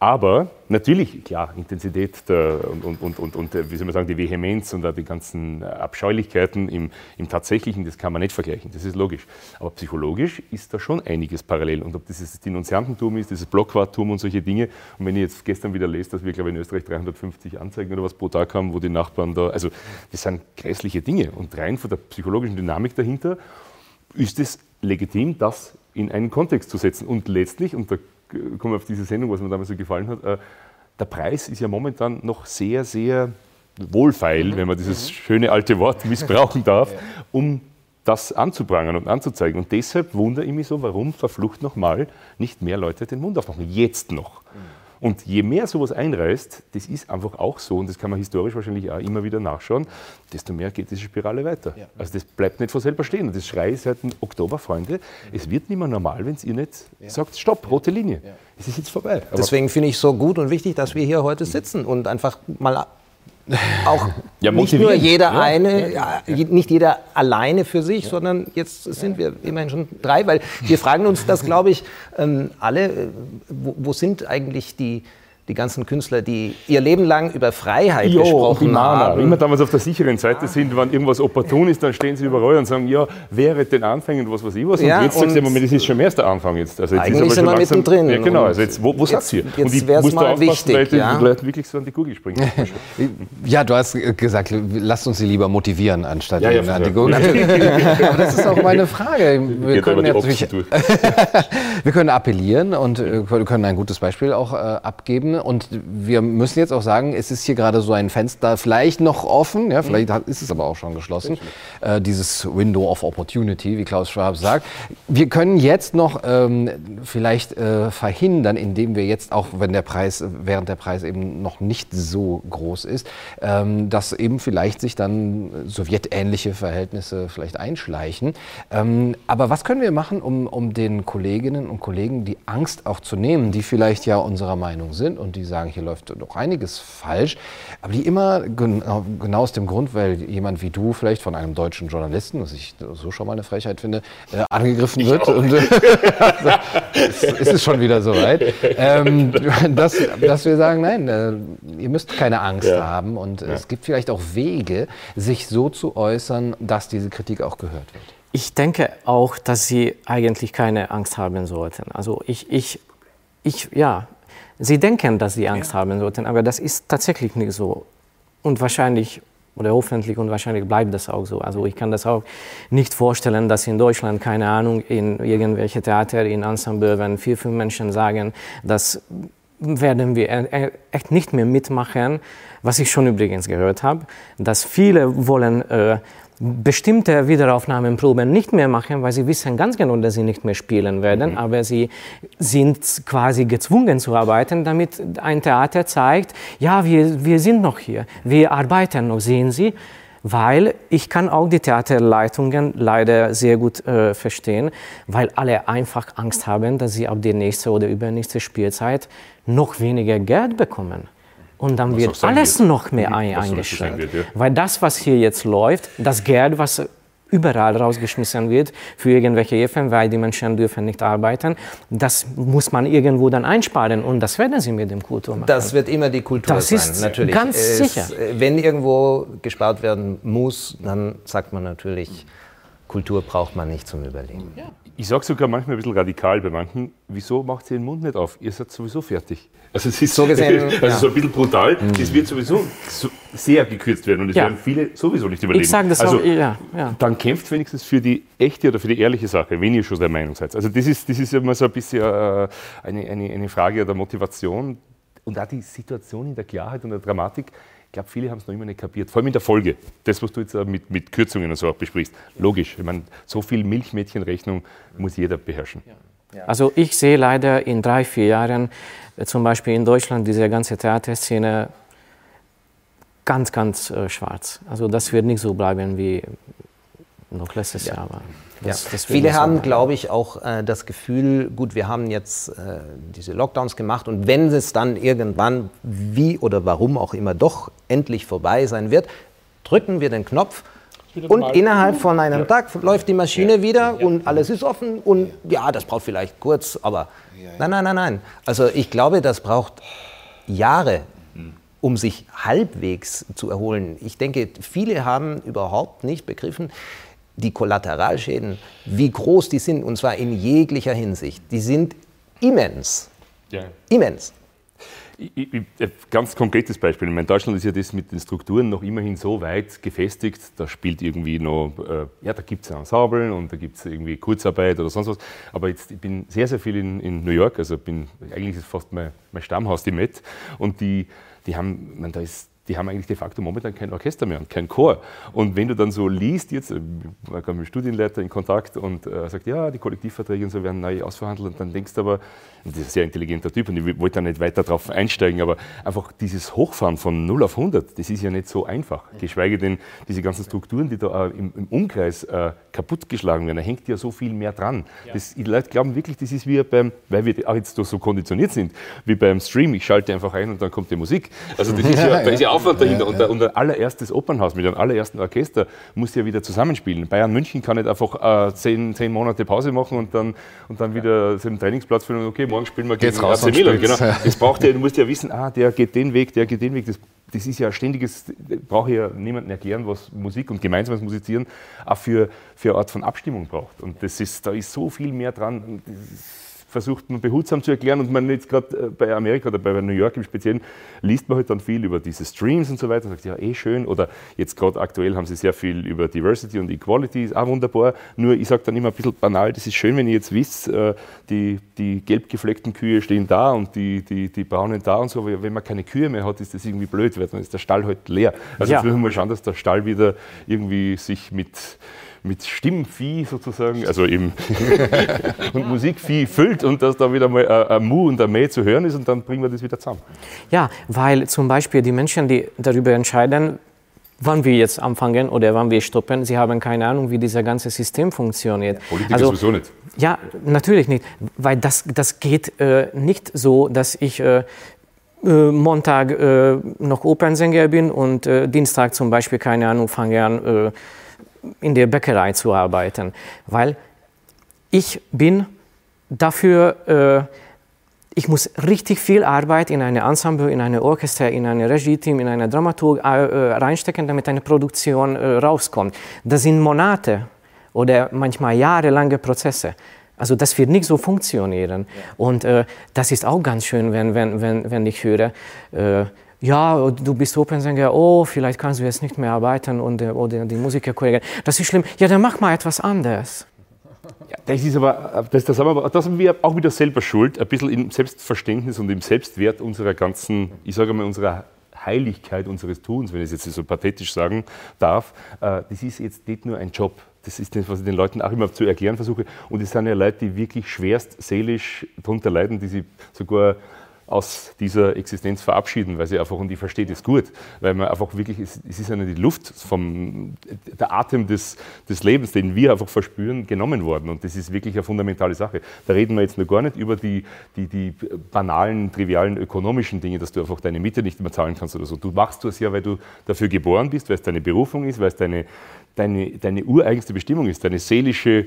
Aber natürlich, klar, Intensität und, und, und, und, wie soll man sagen, die Vehemenz und die ganzen Abscheulichkeiten im, im Tatsächlichen, das kann man nicht vergleichen, das ist logisch. Aber psychologisch ist da schon einiges parallel. Und ob das das Denunziantentum ist, dieses Blockwartum und solche Dinge. Und wenn ich jetzt gestern wieder lese, dass wir, glaube ich, in Österreich 350 Anzeigen oder was pro Tag haben, wo die Nachbarn da, also das sind grässliche Dinge. Und rein von der psychologischen Dynamik dahinter ist es legitim, das in einen Kontext zu setzen. Und letztlich, und da komme auf diese Sendung, was mir damals so gefallen hat. Äh, der Preis ist ja momentan noch sehr, sehr wohlfeil, mhm. wenn man dieses mhm. schöne alte Wort missbrauchen darf, um das anzuprangern und anzuzeigen. Und deshalb wundere ich mich so, warum verflucht nochmal nicht mehr Leute den Mund aufmachen. Jetzt noch. Und je mehr sowas einreißt, das ist einfach auch so, und das kann man historisch wahrscheinlich auch immer wieder nachschauen, desto mehr geht diese Spirale weiter. Ja. Also das bleibt nicht von selber stehen. Und das schreie ich seit dem Oktober, Freunde, es wird nicht mehr normal, wenn ihr nicht ja. sagt, stopp, rote Linie. Es ist jetzt vorbei. Aber Deswegen finde ich es so gut und wichtig, dass wir hier heute sitzen und einfach mal auch ja, nicht nur jeder ja, eine, ja, nicht jeder alleine für sich, sondern jetzt sind wir immerhin schon drei, weil wir fragen uns das, glaube ich, ähm, alle, äh, wo, wo sind eigentlich die, die ganzen Künstler, die ihr Leben lang über Freiheit jo, gesprochen haben. Immer damals auf der sicheren Seite sind, wenn irgendwas opportun ist, dann stehen sie überall und sagen, ja, wäre den Anfängen und was weiß ich was. Und ja, jetzt sagst du, Moment, das ist schon mehr der Anfang jetzt. Also jetzt eigentlich sind wir mittendrin. Ja, genau. Also jetzt, wo, wo seid ihr? Jetzt und ich muss mal da wichtig, weil ja? die Leute wirklich so an die Kugel springen. ja, du hast gesagt, lasst uns sie lieber motivieren, anstatt ja, ja, an die Kugel. Aber das ist auch meine Frage. Wir, können, natürlich, wir können appellieren und äh, können ein gutes Beispiel auch äh, Und wir müssen jetzt auch sagen, es ist hier gerade so ein Fenster vielleicht noch offen, ja, vielleicht mhm. ist es aber auch schon geschlossen, äh, dieses Window of Opportunity, wie Klaus Schwab sagt. Wir können jetzt noch ähm, vielleicht äh, verhindern, indem wir jetzt, auch wenn der Preis, während der Preis eben noch nicht so groß ist, ähm, dass eben vielleicht sich dann sowjetähnliche Verhältnisse vielleicht einschleichen. Ähm, aber was können wir machen, um, um den Kolleginnen und Kollegen die Angst auch zu nehmen, die vielleicht ja unserer Meinung sind und und die sagen, hier läuft noch einiges falsch, aber die immer genau, genau aus dem Grund, weil jemand wie du vielleicht von einem deutschen Journalisten, was ich so schon mal eine Frechheit finde, äh, angegriffen wird. Und, äh, ist, ist es schon wieder soweit, ähm, dass, dass wir sagen, nein, äh, ihr müsst keine Angst ja. haben und ja. es gibt vielleicht auch Wege, sich so zu äußern, dass diese Kritik auch gehört wird. Ich denke auch, dass sie eigentlich keine Angst haben sollten. Also ich, ich, ich ja, sie denken, dass sie Angst ja. haben sollten, aber das ist tatsächlich nicht so. Und wahrscheinlich oder hoffentlich und wahrscheinlich bleibt das auch so. Also ich kann das auch nicht vorstellen, dass in Deutschland, keine Ahnung, in irgendwelche Theater, in Ensemble, wenn vier, fünf Menschen sagen, das werden wir e-, e-, echt nicht mehr mitmachen, was ich schon übrigens gehört habe, dass viele wollen äh, bestimmte Wiederaufnahmenproben nicht mehr machen, weil sie wissen ganz genau, dass sie nicht mehr spielen werden, mhm. aber sie sind quasi gezwungen zu arbeiten, damit ein Theater zeigt, ja, wir, wir sind noch hier, wir arbeiten noch, sehen Sie, weil ich kann auch die Theaterleitungen leider sehr gut äh, verstehen, weil alle einfach Angst haben, dass sie ab der nächsten oder übernächste Spielzeit noch weniger Geld bekommen. Und dann was wird alles wird. noch mehr ein, eingeschränkt. Wird, ja. Weil das, was hier jetzt läuft, das Geld, was überall rausgeschmissen wird für irgendwelche Hilfen, weil die Menschen dürfen nicht arbeiten. Das muss man irgendwo dann einsparen und das werden sie mit dem Kultur machen. Das wird immer die Kultur das sein, ist natürlich. Ganz es, sicher. Wenn irgendwo gespart werden muss, dann sagt man natürlich, Kultur braucht man nicht zum Überleben. Ja. Ich sage sogar manchmal ein bisschen radikal bei manchen, wieso macht ihr den Mund nicht auf? Ihr seid sowieso fertig. Also es ist so gesehen, also ja. so ein bisschen brutal. Mhm. Es wird sowieso so sehr gekürzt werden und es ja. werden viele sowieso nicht überleben. Ich sage das also, auch, ja, ja. Dann kämpft wenigstens für die echte oder für die ehrliche Sache, wenn ihr schon der Meinung seid. Also das ist, das ist immer so ein bisschen äh, eine, eine, eine Frage der Motivation und auch die Situation in der Klarheit und der Dramatik ich glaube, viele haben es noch immer nicht kapiert, vor allem in der Folge. Das, was du jetzt mit, mit Kürzungen und so auch besprichst. Logisch, ich meine, so viel Milchmädchenrechnung muss jeder beherrschen. Also ich sehe leider in drei, vier Jahren äh, zum Beispiel in Deutschland diese ganze Theaterszene ganz, ganz äh, schwarz. Also das wird nicht so bleiben wie noch letztes ja. Jahr war. Das, ja. das Viele haben, glaube ich, auch äh, das Gefühl, gut, wir haben jetzt äh, diese Lockdowns gemacht und wenn es dann irgendwann, wie oder warum auch immer, doch endlich vorbei sein wird, drücken wir den Knopf und innerhalb von einem ja. Tag läuft die Maschine ja. wieder und alles ist offen und ja, das braucht vielleicht kurz, aber nein, nein, nein, nein. Also ich glaube, das braucht Jahre, hm. um sich halbwegs zu erholen. Ich denke, viele haben überhaupt nicht begriffen, die Kollateralschäden, wie groß die sind, und zwar in jeglicher Hinsicht, die sind immens. Ja. Immens. Ich, ich, ganz konkretes Beispiel. In Deutschland ist ja das mit den Strukturen noch immerhin so weit gefestigt. Da spielt irgendwie noch, äh, ja, da gibt es ein Ensemble und da gibt es irgendwie Kurzarbeit oder sonst was. Aber jetzt, ich bin sehr, sehr viel in, in New York, also bin, eigentlich ist es fast mein, mein Stammhaus, die Met. Und die, die haben, man, da ist die haben eigentlich de facto momentan kein Orchester mehr und kein Chor. Und wenn du dann so liest, jetzt, äh, man kam mit dem Studienleiter in Kontakt und äh, sagt, ja, die Kollektivverträge und so werden neu ausverhandelt und dann denkst du aber, ein sehr intelligenter Typ und ich wollte da nicht weiter drauf einsteigen, aber einfach dieses Hochfahren von 0 auf 100, das ist ja nicht so einfach. Geschweige denn diese ganzen Strukturen, die da im, im Umkreis äh, kaputtgeschlagen werden, da hängt ja so viel mehr dran. Das, die Leute glauben wirklich, das ist wie beim, weil wir auch jetzt so konditioniert sind, wie beim Stream, ich schalte einfach ein und dann kommt die Musik. Also das ist ja, da ist ja Aufwand dahinter. Und, und ein allererstes Opernhaus mit einem allerersten Orchester muss ja wieder zusammenspielen. Bayern München kann nicht einfach äh, zehn, zehn Monate Pause machen und dann, und dann wieder seinen Trainingsplatz finden und okay, morgen spielen wir gegen Geht's raus AC Milan. Genau. Das braucht ja, du musst ja wissen, ah, der geht den Weg, der geht den Weg. Das, das ist ja ständiges, brauche ja niemandem erklären, was Musik und gemeinsames Musizieren auch für, für eine Art von Abstimmung braucht. Und das ist, da ist so viel mehr dran. Das versucht man behutsam zu erklären und man jetzt gerade äh, bei Amerika oder bei New York im Speziellen liest man halt dann viel über diese Streams und so weiter und sagt, ja, eh schön. Oder jetzt gerade aktuell haben sie sehr viel über Diversity und Equality, ist auch wunderbar. Nur ich sage dann immer ein bisschen banal, das ist schön, wenn ihr jetzt wisst, äh, die, die gelb gefleckten Kühe stehen da und die, die, die braunen da und so, aber wenn man keine Kühe mehr hat, ist das irgendwie blöd, weil dann ist der Stall halt leer. Also ja. jetzt müssen wir schauen, dass der Stall wieder irgendwie sich mit mit Stimmvieh sozusagen, also eben und Musikvieh füllt und dass da wieder mal ein Mu und ein Mäh zu hören ist und dann bringen wir das wieder zusammen. Ja, weil zum Beispiel die Menschen, die darüber entscheiden, wann wir jetzt anfangen oder wann wir stoppen, sie haben keine Ahnung, wie dieses ganze System funktioniert. Politik also, sowieso nicht. Ja, natürlich nicht, weil das, das geht äh, nicht so, dass ich äh, äh, Montag äh, noch Opernsänger bin und äh, Dienstag zum Beispiel, keine Ahnung, fange an, äh, in der Bäckerei zu arbeiten. Weil ich bin dafür, äh, ich muss richtig viel Arbeit in eine Ensemble, in eine Orchester, in ein Regie-Team, in eine Dramaturg äh, reinstecken, damit eine Produktion rauskommt. Das sind Monate oder manchmal jahrelange Prozesse. Also das wird nicht so funktionieren. Ja. Und äh, das ist auch ganz schön, wenn, wenn, wenn, wenn ich höre, äh, ja, du bist Opernsänger, oh, vielleicht kannst du jetzt nicht mehr arbeiten und, äh, oder die Musikerkollegen. Das ist schlimm. Ja, dann mach mal etwas anderes. Ja, das ist aber, das, das, haben wir, das haben wir auch wieder selber schuld, ein bisschen im Selbstverständnis und im Selbstwert unserer ganzen, ich sage mal, unserer Heiligkeit unseres Tuns, wenn ich es jetzt so pathetisch sagen darf. Äh, das ist jetzt nicht nur ein Job, das ist das, was ich den Leuten auch immer zu erklären versuche. Und es sind ja Leute, die wirklich schwerst seelisch darunter leiden, die sich sogar aus dieser Existenz verabschieden, weil sie einfach, und ich verstehe das gut, weil man einfach wirklich, es, ist ja die Luft vom, der Atem des, des Lebens, den wir einfach verspüren, genommen worden. Und das ist wirklich eine fundamentale Sache. Da reden wir jetzt nur gar nicht über die, die, die banalen, trivialen ökonomischen Dinge, dass du einfach deine Miete nicht mehr zahlen kannst oder so. Du machst das ja, weil du dafür geboren bist, weil es deine Berufung ist, weil es deine, deine, deine ureigenste Bestimmung ist, deine seelische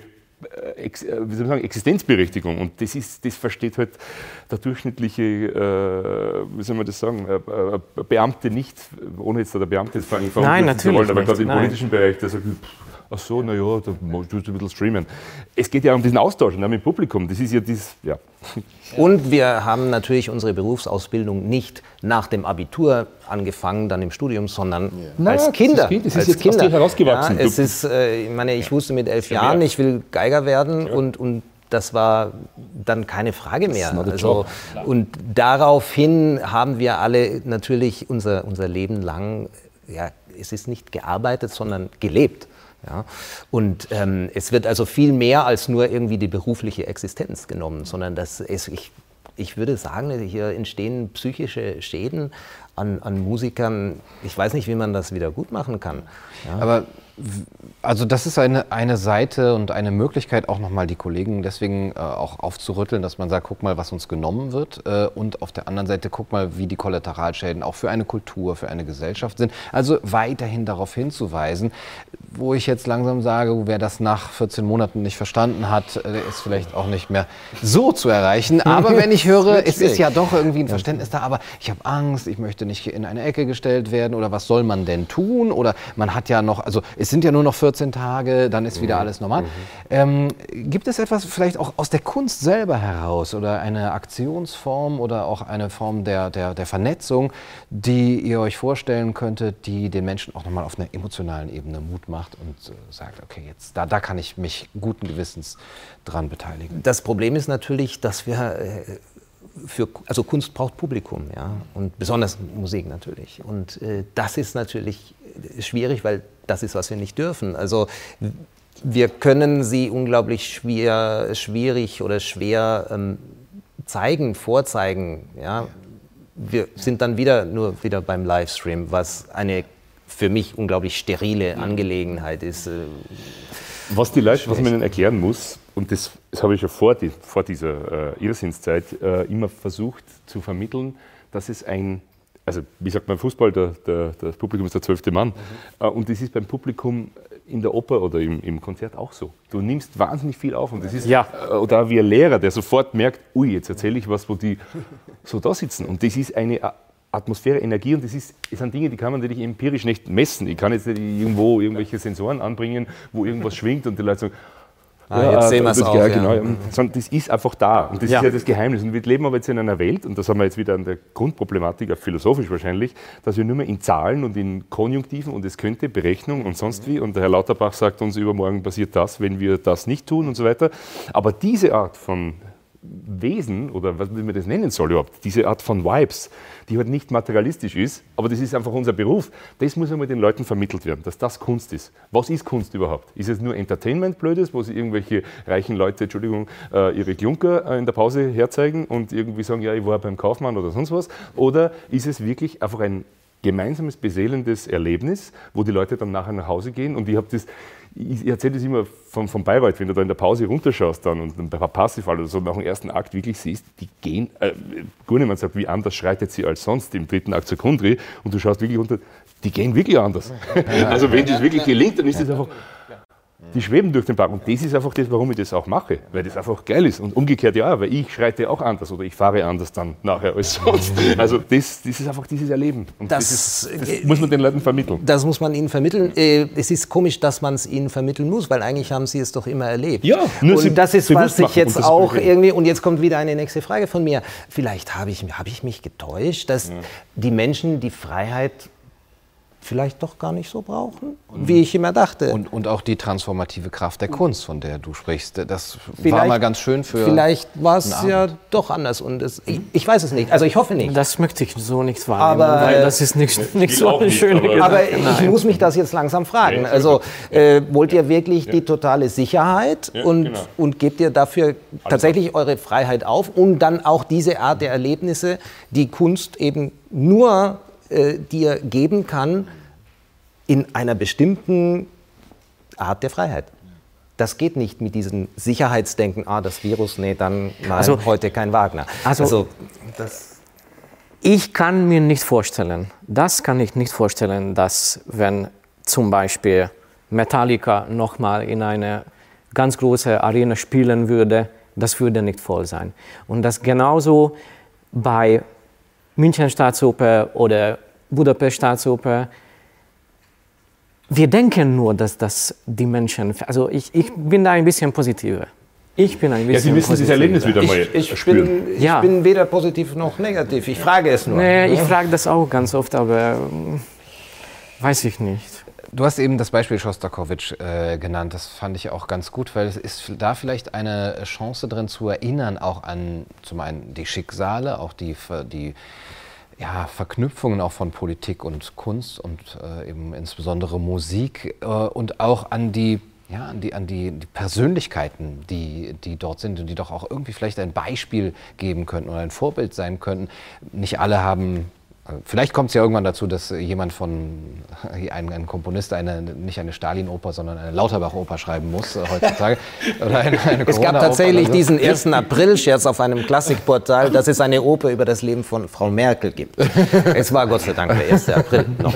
Ex, äh, wie soll man sagen, Existenzberechtigung. Und das, ist, das versteht halt der durchschnittliche, äh, wie soll man das sagen, äh, äh Beamte nicht, ohne jetzt der Beamte jetzt fangen Nein, natürlich wollen, aber gerade im politischen Bereich, der sagt, ach so, naja, da tust du ein bisschen streamen. Es geht ja um diesen Austausch mit dem Publikum. Das ist ja dieses, ja. Und wir haben natürlich unsere Berufsausbildung nicht nach dem Abitur angefangen, dann im Studium, sondern ja. als Kinder. Das, das ist jetzt Kinder. herausgewachsen. Ja, es ist, äh, ich meine, ich wusste mit elf ja, Jahren, ich will Geiger werden und, und das war dann keine Frage mehr. Also, und daraufhin haben wir alle natürlich unser, unser Leben lang, ja, es ist nicht gearbeitet, sondern gelebt. Ja? Und ähm, es wird also viel mehr als nur irgendwie die berufliche Existenz genommen, sondern das ist, ich, ich würde sagen, hier entstehen psychische Schäden an, an Musikern. Ich weiß nicht, wie man das wieder gut machen kann. Ja? Aber also das ist eine, eine Seite und eine Möglichkeit, auch nochmal die Kollegen deswegen äh, auch aufzurütteln, dass man sagt, guck mal, was uns genommen wird. Äh, und auf der anderen Seite, guck mal, wie die Kollateralschäden auch für eine Kultur, für eine Gesellschaft sind. Also weiterhin darauf hinzuweisen, wo ich jetzt langsam sage, wer das nach 14 Monaten nicht verstanden hat, äh, ist vielleicht auch nicht mehr so zu erreichen. Aber wenn ich höre, es ist ja doch irgendwie ein Verständnis da, aber ich habe Angst, ich möchte nicht in eine Ecke gestellt werden oder was soll man denn tun? Oder man hat ja noch, also es sind ja nur noch 14 Tage, dann ist wieder mhm. alles normal. Mhm. Ähm, gibt es etwas vielleicht auch aus der Kunst selber heraus oder eine Aktionsform oder auch eine Form der, der, der Vernetzung, die ihr euch vorstellen könntet, die den Menschen auch nochmal auf einer emotionalen Ebene Mut macht und äh, sagt, okay, jetzt da, da kann ich mich guten Gewissens dran beteiligen? Das Problem ist natürlich, dass wir äh, für, also Kunst braucht Publikum, ja, und besonders Musik natürlich. Und äh, das ist natürlich schwierig, weil das ist, was wir nicht dürfen. Also wir können sie unglaublich schwer, schwierig oder schwer ähm, zeigen, vorzeigen. Ja? Wir sind dann wieder nur wieder beim Livestream, was eine für mich unglaublich sterile Angelegenheit ist. Äh, was die Leute, was man ihnen erklären muss, und das, das habe ich ja vor, die, vor dieser äh, Irrsinnszeit äh, immer versucht zu vermitteln, dass es ein also wie sagt man Fußball, der, der, das Publikum ist der zwölfte Mann. Mhm. Und das ist beim Publikum in der Oper oder im, im, Konzert auch so. Du nimmst wahnsinnig viel auf und das ist, ja. Äh, oder wie ein Lehrer, der sofort merkt, ui, jetzt erzähle ich was, wo die so da sitzen. Und das ist eine Atmosphäre, Energie und das, ist, das sind Dinge, die kann man natürlich empirisch nicht messen. Ich kann jetzt nicht irgendwo irgendwelche Sensoren anbringen, wo irgendwas schwingt und die Leute sagen, Ah, jetzt sehen wir es auch. Ja, genau. Ja. Sondern das ist einfach da. Und das ja. ist ja das Geheimnis. Und wir leben aber jetzt in einer Welt, und das haben wir jetzt wieder an der Grundproblematik, auch philosophisch wahrscheinlich, dass wir nur mehr in Zahlen und in Konjunktiven und es könnte, Berechnung und sonst wie. Und der Herr Lauterbach sagt uns, übermorgen passiert das, wenn wir das nicht tun und so weiter. Aber diese Art von Wesen oder was man das nennen soll überhaupt, diese Art von Vibes, die halt nicht materialistisch ist, aber das ist einfach unser Beruf, das muss einmal den Leuten vermittelt werden, dass das Kunst ist. Was ist Kunst überhaupt? Ist es nur Entertainment Blödes, wo sie irgendwelche reichen Leute, Entschuldigung, äh, ihre Klunker äh, in der Pause herzeigen und irgendwie sagen, ja, ich war beim Kaufmann oder sonst was? Oder ist es wirklich einfach ein gemeinsames, beseelendes Erlebnis, wo die Leute dann nachher nach Hause gehen und ich habe das ich, erzähle das immer von, von Bayreuth, wenn du da in der Pause runterschaust dann und bei Parsifal oder so nach dem ersten Akt wirklich siehst, die gehen, äh, Gunnemann sagt, wie anders schreitet sie als sonst im dritten Akt zur Kundri und du schaust wirklich runter, die gehen wirklich anders. Also wenn das wirklich gelingt, dann ist das einfach die schweben durch den Park. Und das ist einfach das, warum ich das auch mache, weil das einfach geil ist. Und umgekehrt ja, weil ich schreite auch anders oder ich fahre anders dann nachher als sonst. Also das, das ist einfach dieses Erleben. Und das, das, ist, das muss man den Leuten vermitteln. Das muss man ihnen vermitteln. Äh, es ist komisch, dass man es ihnen vermitteln muss, weil eigentlich haben sie es doch immer erlebt. Ja, nur und das ist, was ich jetzt auch irgendwie, und jetzt kommt wieder eine nächste Frage von mir. Vielleicht habe ich, hab ich mich getäuscht, dass ja. die Menschen die Freiheit vielleicht doch gar nicht so brauchen, und, wie ich immer dachte. Und, und auch die transformative Kraft der Kunst, von der du sprichst, das vielleicht, war mal ganz schön für. Vielleicht war es ja doch anders und es, ich, ich, weiß es nicht. Also ich hoffe nicht. Das möchte ich so nicht wahrnehmen, aber, weil das ist nicht, nicht so eine schöne Aber, aber ich muss mich das jetzt langsam fragen. Also äh, wollt ihr wirklich ja. die totale Sicherheit ja, und, genau. und gebt ihr dafür tatsächlich eure Freiheit auf und dann auch diese Art der Erlebnisse, die Kunst eben nur äh, dir geben kann in einer bestimmten Art der Freiheit. Das geht nicht mit diesem Sicherheitsdenken, ah, das Virus, nee, dann nein, also, heute kein Wagner. Also, also ich kann mir nicht vorstellen, das kann ich nicht vorstellen, dass wenn zum Beispiel Metallica nochmal in eine ganz große Arena spielen würde, das würde nicht voll sein. Und das genauso bei München Staatsoper oder Budapest Staatsoper. Wir denken nur, dass das die Menschen, also ich, ich bin da ein bisschen positiver. Ich bin ein bisschen. Ja, Sie müssen dieses Erlebnis wieder mal ich, ich spüren. Bin, ich ja. bin weder positiv noch negativ. Ich frage es nur. Nee, ich frage das auch ganz oft, aber hm, weiß ich nicht. Du hast eben das Beispiel Schostakowitsch äh, genannt. Das fand ich auch ganz gut, weil es ist da vielleicht eine Chance drin zu erinnern, auch an zum einen die Schicksale, auch die, die ja, Verknüpfungen auch von Politik und Kunst und äh, eben insbesondere Musik äh, und auch an die ja, an die, an die, die, Persönlichkeiten, die, die dort sind und die doch auch irgendwie vielleicht ein Beispiel geben könnten oder ein Vorbild sein könnten. Nicht alle haben Vielleicht kommt es ja irgendwann dazu, dass jemand von, ein, ein Komponist eine, nicht eine Stalin-Oper, sondern eine Lauterbach-Oper schreiben muss äh, heutzutage. Oder eine, eine es gab tatsächlich so. diesen 1. April-Scherz auf einem Klassikportal, dass es eine Oper über das Leben von Frau Merkel gibt. Es war Gott sei Dank der 1. April noch.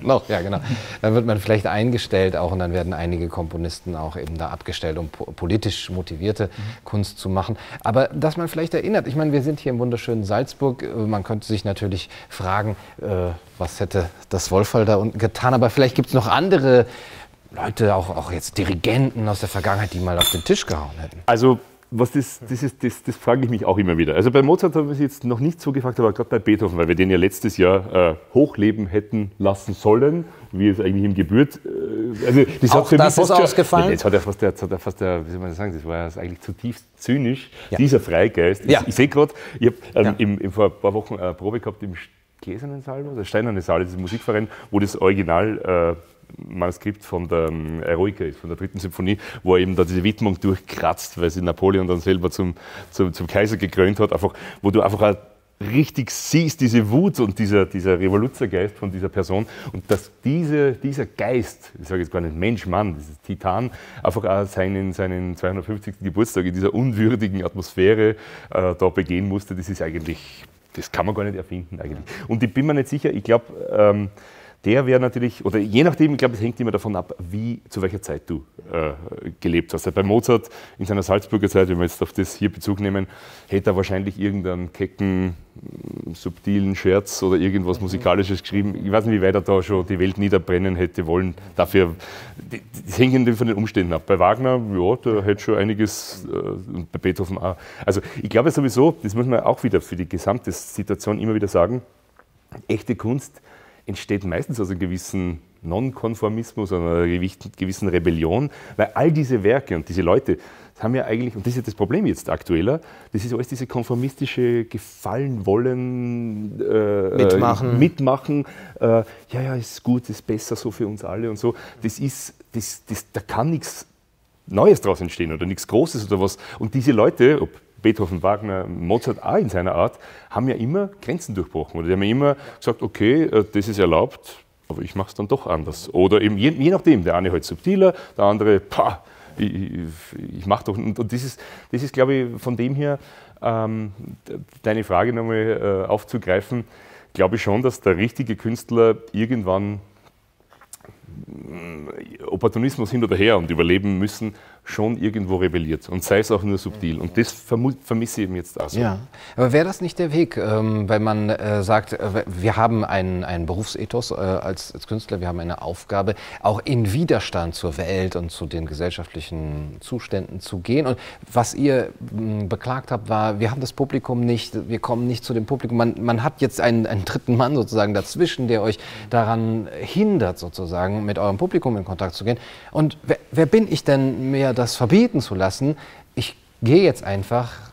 noch, ja genau. Dann wird man vielleicht eingestellt auch und dann werden einige Komponisten auch eben da abgestellt, um politisch motivierte mhm. Kunst zu machen. Aber dass man vielleicht erinnert, ich meine, wir sind hier im wunderschönen Salzburg, man könnte sich natürlich fragen, äh, was hätte das Wolfall da unten getan. Aber vielleicht gibt es noch andere Leute, auch, auch jetzt Dirigenten aus der Vergangenheit, die mal auf den Tisch gehauen hätten. Also was das, das, ist, das, das frage ich mich auch immer wieder. Also bei Mozart haben wir es jetzt noch nicht so gefragt, aber gerade bei Beethoven, weil wir den ja letztes Jahr äh, hochleben hätten lassen sollen, wie es eigentlich ihm gebührt. Äh, also das auch das ist ausgefallen? Jetzt hat er fast, der, hat er fast der, wie soll man sagen, das war ja eigentlich zutiefst zynisch, ja. dieser Freigeist. Ja. Ich, ich sehe gerade, ich habe ähm, ja. im, im, vor ein paar Wochen eine Probe gehabt im Gläsernen Saal, der Steinerne Saal, das ist ein Musikverein, wo das Original äh, Manuskript von der ähm, Eroica ist, von der dritten Symphonie, wo er eben da diese Widmung durchkratzt, weil sie Napoleon dann selber zum, zum, zum Kaiser gekrönt hat, einfach, wo du einfach richtig siehst, diese Wut und dieser, dieser Revoluzergeist von dieser Person und dass diese, dieser Geist, ich sage jetzt gar nicht Mensch, Mann, dieses Titan, einfach auch seinen, seinen 250. Geburtstag in dieser unwürdigen Atmosphäre äh, da begehen musste, das ist eigentlich, das kann man gar nicht erfinden eigentlich. Und ich bin mir nicht sicher, ich glaube, ähm, der wäre natürlich, oder je nachdem, ich glaube, es hängt immer davon ab, wie, zu welcher Zeit du äh, gelebt hast. Also bei Mozart in seiner Salzburger Zeit, wenn wir jetzt auf das hier Bezug nehmen, hätte er wahrscheinlich irgendeinen kecken, subtilen Scherz oder irgendwas Musikalisches geschrieben. Ich weiß nicht, wie weit er da schon die Welt niederbrennen hätte wollen. Dafür, das hängt von den Umständen ab. Bei Wagner, ja, der hätte schon einiges, äh, und bei Beethoven auch. Also ich glaube sowieso, das muss man auch wieder für die gesamte Situation immer wieder sagen, echte Kunst entsteht meistens aus einem gewissen Nonkonformismus, einer gewissen Rebellion, weil all diese Werke und diese Leute haben ja eigentlich, und das ist ja das Problem jetzt aktueller, das ist alles diese konformistische Gefallen wollen, äh, mitmachen, mitmachen äh, ja, ja, ist gut, ist besser so für uns alle und so. Das ist, das, das, da kann nichts Neues daraus entstehen oder nichts Großes oder was. Und diese Leute, ob Beethoven, Wagner, Mozart auch in seiner Art, haben ja immer Grenzen durchbrochen. Oder die haben ja immer gesagt, okay, äh, das ist erlaubt, aber ich mache es dann doch anders. Oder eben je, je, nachdem, der eine halt subtiler, der andere, pah, ich, ich mache doch. Und, und das, ist, das ist, glaube ich, von dem her, ähm, deine Frage nochmal äh, aufzugreifen, glaube ich schon, dass der richtige Künstler irgendwann Opportunismus hin oder her und überleben müssen, schon irgendwo rebelliert und sei es auch nur subtil. Und das vermisse ich eben jetzt auch so. Ja, aber wäre das nicht der Weg, ähm, weil man äh, sagt, äh, wir haben einen, einen Berufsethos äh, als, als Künstler, wir haben eine Aufgabe, auch in Widerstand zur Welt und zu den gesellschaftlichen Zuständen zu gehen. Und was ihr mh, beklagt habt, war, wir haben das Publikum nicht, wir kommen nicht zu dem Publikum. Man, man hat jetzt einen, einen dritten Mann sozusagen dazwischen, der euch daran hindert, sozusagen mit eurem Publikum in Kontakt zu gehen. Und wer, wer bin ich denn mehr das verbieten zu lassen. Ich gehe jetzt einfach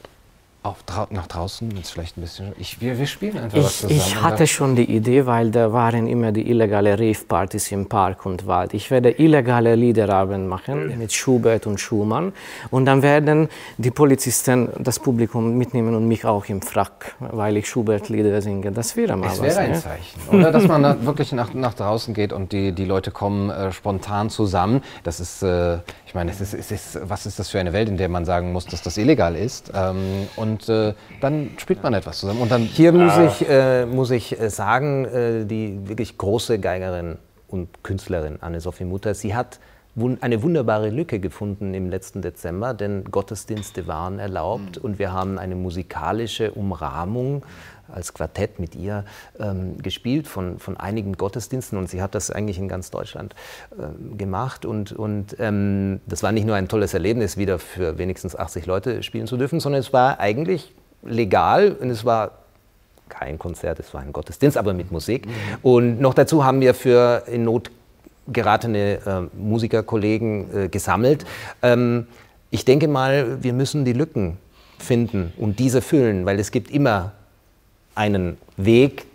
auf, nach draußen, jetzt vielleicht ein bisschen. Ich, wir, wir spielen einfach ich, was zusammen. Ich hatte schon die Idee, weil da waren immer die illegale Rave-Partys im Park und Wald. Ich werde illegale Liederabend machen mit Schubert und Schumann und dann werden die Polizisten das Publikum mitnehmen und mich auch im Frack, weil ich Schubert-Lieder singe. Das wäre mal das was. wäre ein ne? Zeichen. Oder dass man da wirklich nach, nach draußen geht und die, die Leute kommen äh, spontan zusammen. Das ist, äh, ich meine, es ist, es ist, was ist das für eine Welt, in der man sagen muss, dass das illegal ist? Ähm, und und äh, dann spielt man etwas zusammen. Und dann, Hier muss ah. ich, äh, muss ich äh, sagen, äh, die wirklich große Geigerin und Künstlerin Anne-Sophie Mutter, sie hat eine wunderbare Lücke gefunden im letzten Dezember, denn Gottesdienste waren erlaubt mhm. und wir haben eine musikalische Umrahmung als Quartett mit ihr ähm, gespielt von, von einigen Gottesdiensten und sie hat das eigentlich in ganz Deutschland äh, gemacht und, und ähm, das war nicht nur ein tolles Erlebnis, wieder für wenigstens 80 Leute spielen zu dürfen, sondern es war eigentlich legal und es war kein Konzert, es war ein Gottesdienst, aber mit Musik. Mhm. Und noch dazu haben wir für in Not geratene äh, Musikerkollegen äh, gesammelt. Ähm, ich denke mal, wir müssen die Lücken finden und diese füllen, weil es gibt immer einen Weg,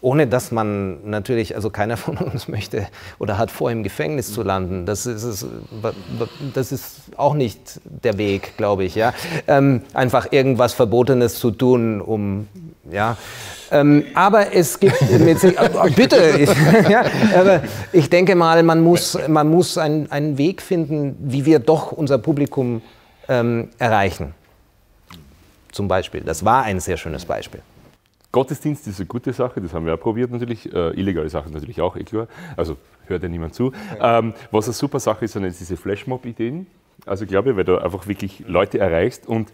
ohne dass man natürlich, also keiner von uns möchte oder hat vor, im Gefängnis zu landen. Das ist, das ist auch nicht der Weg, glaube ich. Ja? Ähm, einfach irgendwas Verbotenes zu tun, um, ja. Ähm, aber es gibt, mit, oh, bitte, ja, aber ich denke mal, man muss, man muss einen, einen Weg finden, wie wir doch unser Publikum ähm, erreichen. Zum Beispiel. Das war ein sehr schönes Beispiel. Gottesdienst ist eine gute Sache, das haben wir auch probiert natürlich. Äh, illegale Sachen natürlich auch, eh klar. Also hört ja niemand zu. Ähm, was eine super Sache ist, sind jetzt diese Flashmob-Ideen. Also glaube ich, weil du einfach wirklich Leute erreichst und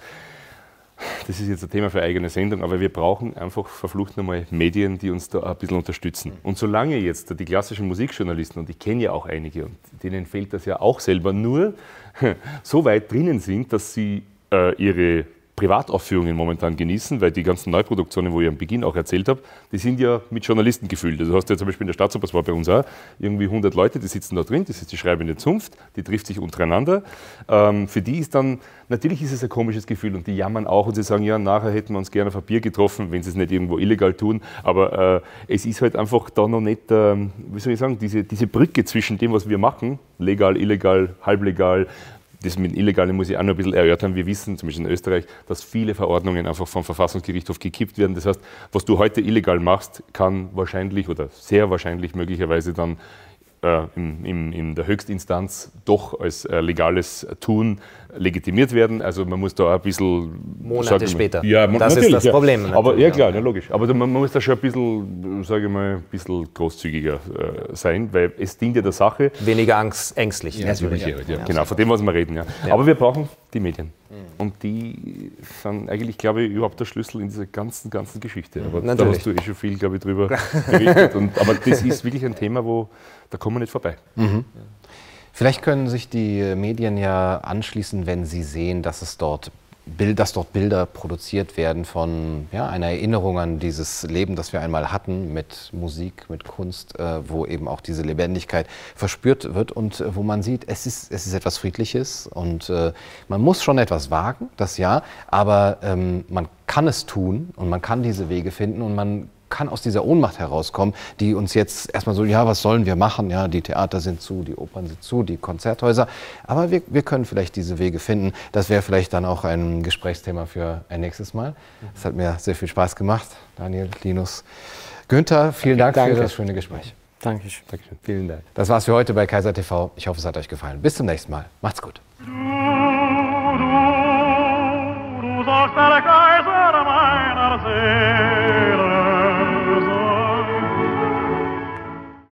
das ist jetzt ein Thema für eine eigene Sendung, aber wir brauchen einfach verflucht nochmal Medien, die uns da ein bisschen unterstützen. Und solange jetzt die klassischen Musikjournalisten, und ich kenne ja auch einige, und denen fehlt das ja auch selber, nur so weit drinnen sind, dass sie äh, ihre Privataufführungen momentan genießen, weil die ganzen Neuproduktionen, wo ich am Beginn auch erzählt habe, die sind ja mit Journalisten gefüllt. Also hast du ja zum Beispiel in der Staatsoper, das war bei uns auch, irgendwie 100 Leute, die sitzen da drin, das ist die schreibende Zunft, die trifft sich untereinander. Ähm, für die ist dann, natürlich ist es ein komisches Gefühl und die jammern auch und sie sagen, ja, nachher hätten wir uns gerne auf ein Bier getroffen, wenn sie es nicht irgendwo illegal tun, aber äh, es ist halt einfach da noch nicht, äh, wie soll ich sagen, diese, diese Brücke zwischen dem, was wir machen, legal, illegal, halblegal, das mit Illegalen muss ich auch noch ein bisschen erörtern. Wir wissen, zum Beispiel in Österreich, dass viele Verordnungen einfach vom Verfassungsgerichtshof gekippt werden. Das heißt, was du heute illegal machst, kann wahrscheinlich oder sehr wahrscheinlich möglicherweise dann äh, in, in, in, der Höchstinstanz doch als äh, legales Tun legitimiert werden. Also man muss da ein bisschen... Monate später. Ja, das ist das ja. Problem. Aber, ja klar, ja, logisch. Aber man muss da schon ein bisschen, sage ich mal, ein bisschen großzügiger äh, sein, weil es dient ja der Sache. Weniger angst, ängstlich. Ja, natürlich. Ja. ja. Genau, von dem, was wir reden. Ja. Aber wir brauchen die Medien. Mhm. Und die sind eigentlich, glaube ich, überhaupt der Schlüssel in dieser ganzen, ganzen Geschichte. Aber natürlich. da hast du eh schon viel, glaube ich, drüber berichtet. Und, aber das ist wirklich ein Thema, wo da kommen wir nicht vorbei. Mhm. Vielleicht können sich die Medien ja anschließen, wenn sie sehen, dass es dort dass dort Bilder produziert werden von ja, einer Erinnerung an dieses Leben, das wir einmal hatten mit Musik, mit Kunst, äh, wo eben auch diese Lebendigkeit verspürt wird und äh, wo man sieht, es ist, es ist etwas Friedliches und äh, man muss schon etwas wagen, das ja, aber ähm, man kann es tun und man kann diese Wege finden und man kann aus dieser Ohnmacht herauskommen, die uns jetzt erstmal so, ja, was sollen wir machen? Ja, die Theater sind zu, die Opern sind zu, die Konzerthäuser. Aber wir, wir können vielleicht diese Wege finden. Das wäre vielleicht dann auch ein Gesprächsthema für ein nächstes Mal. Es hat mir sehr viel Spaß gemacht. Daniel, Linus, Günther, vielen Dank Danke. für das schöne Gespräch. Dankeschön. Dankeschön. Vielen Dank. Das war's für heute bei Kaiser TV. Ich hoffe, es hat euch gefallen. Bis zum nächsten Mal. Macht's gut. Du, du, du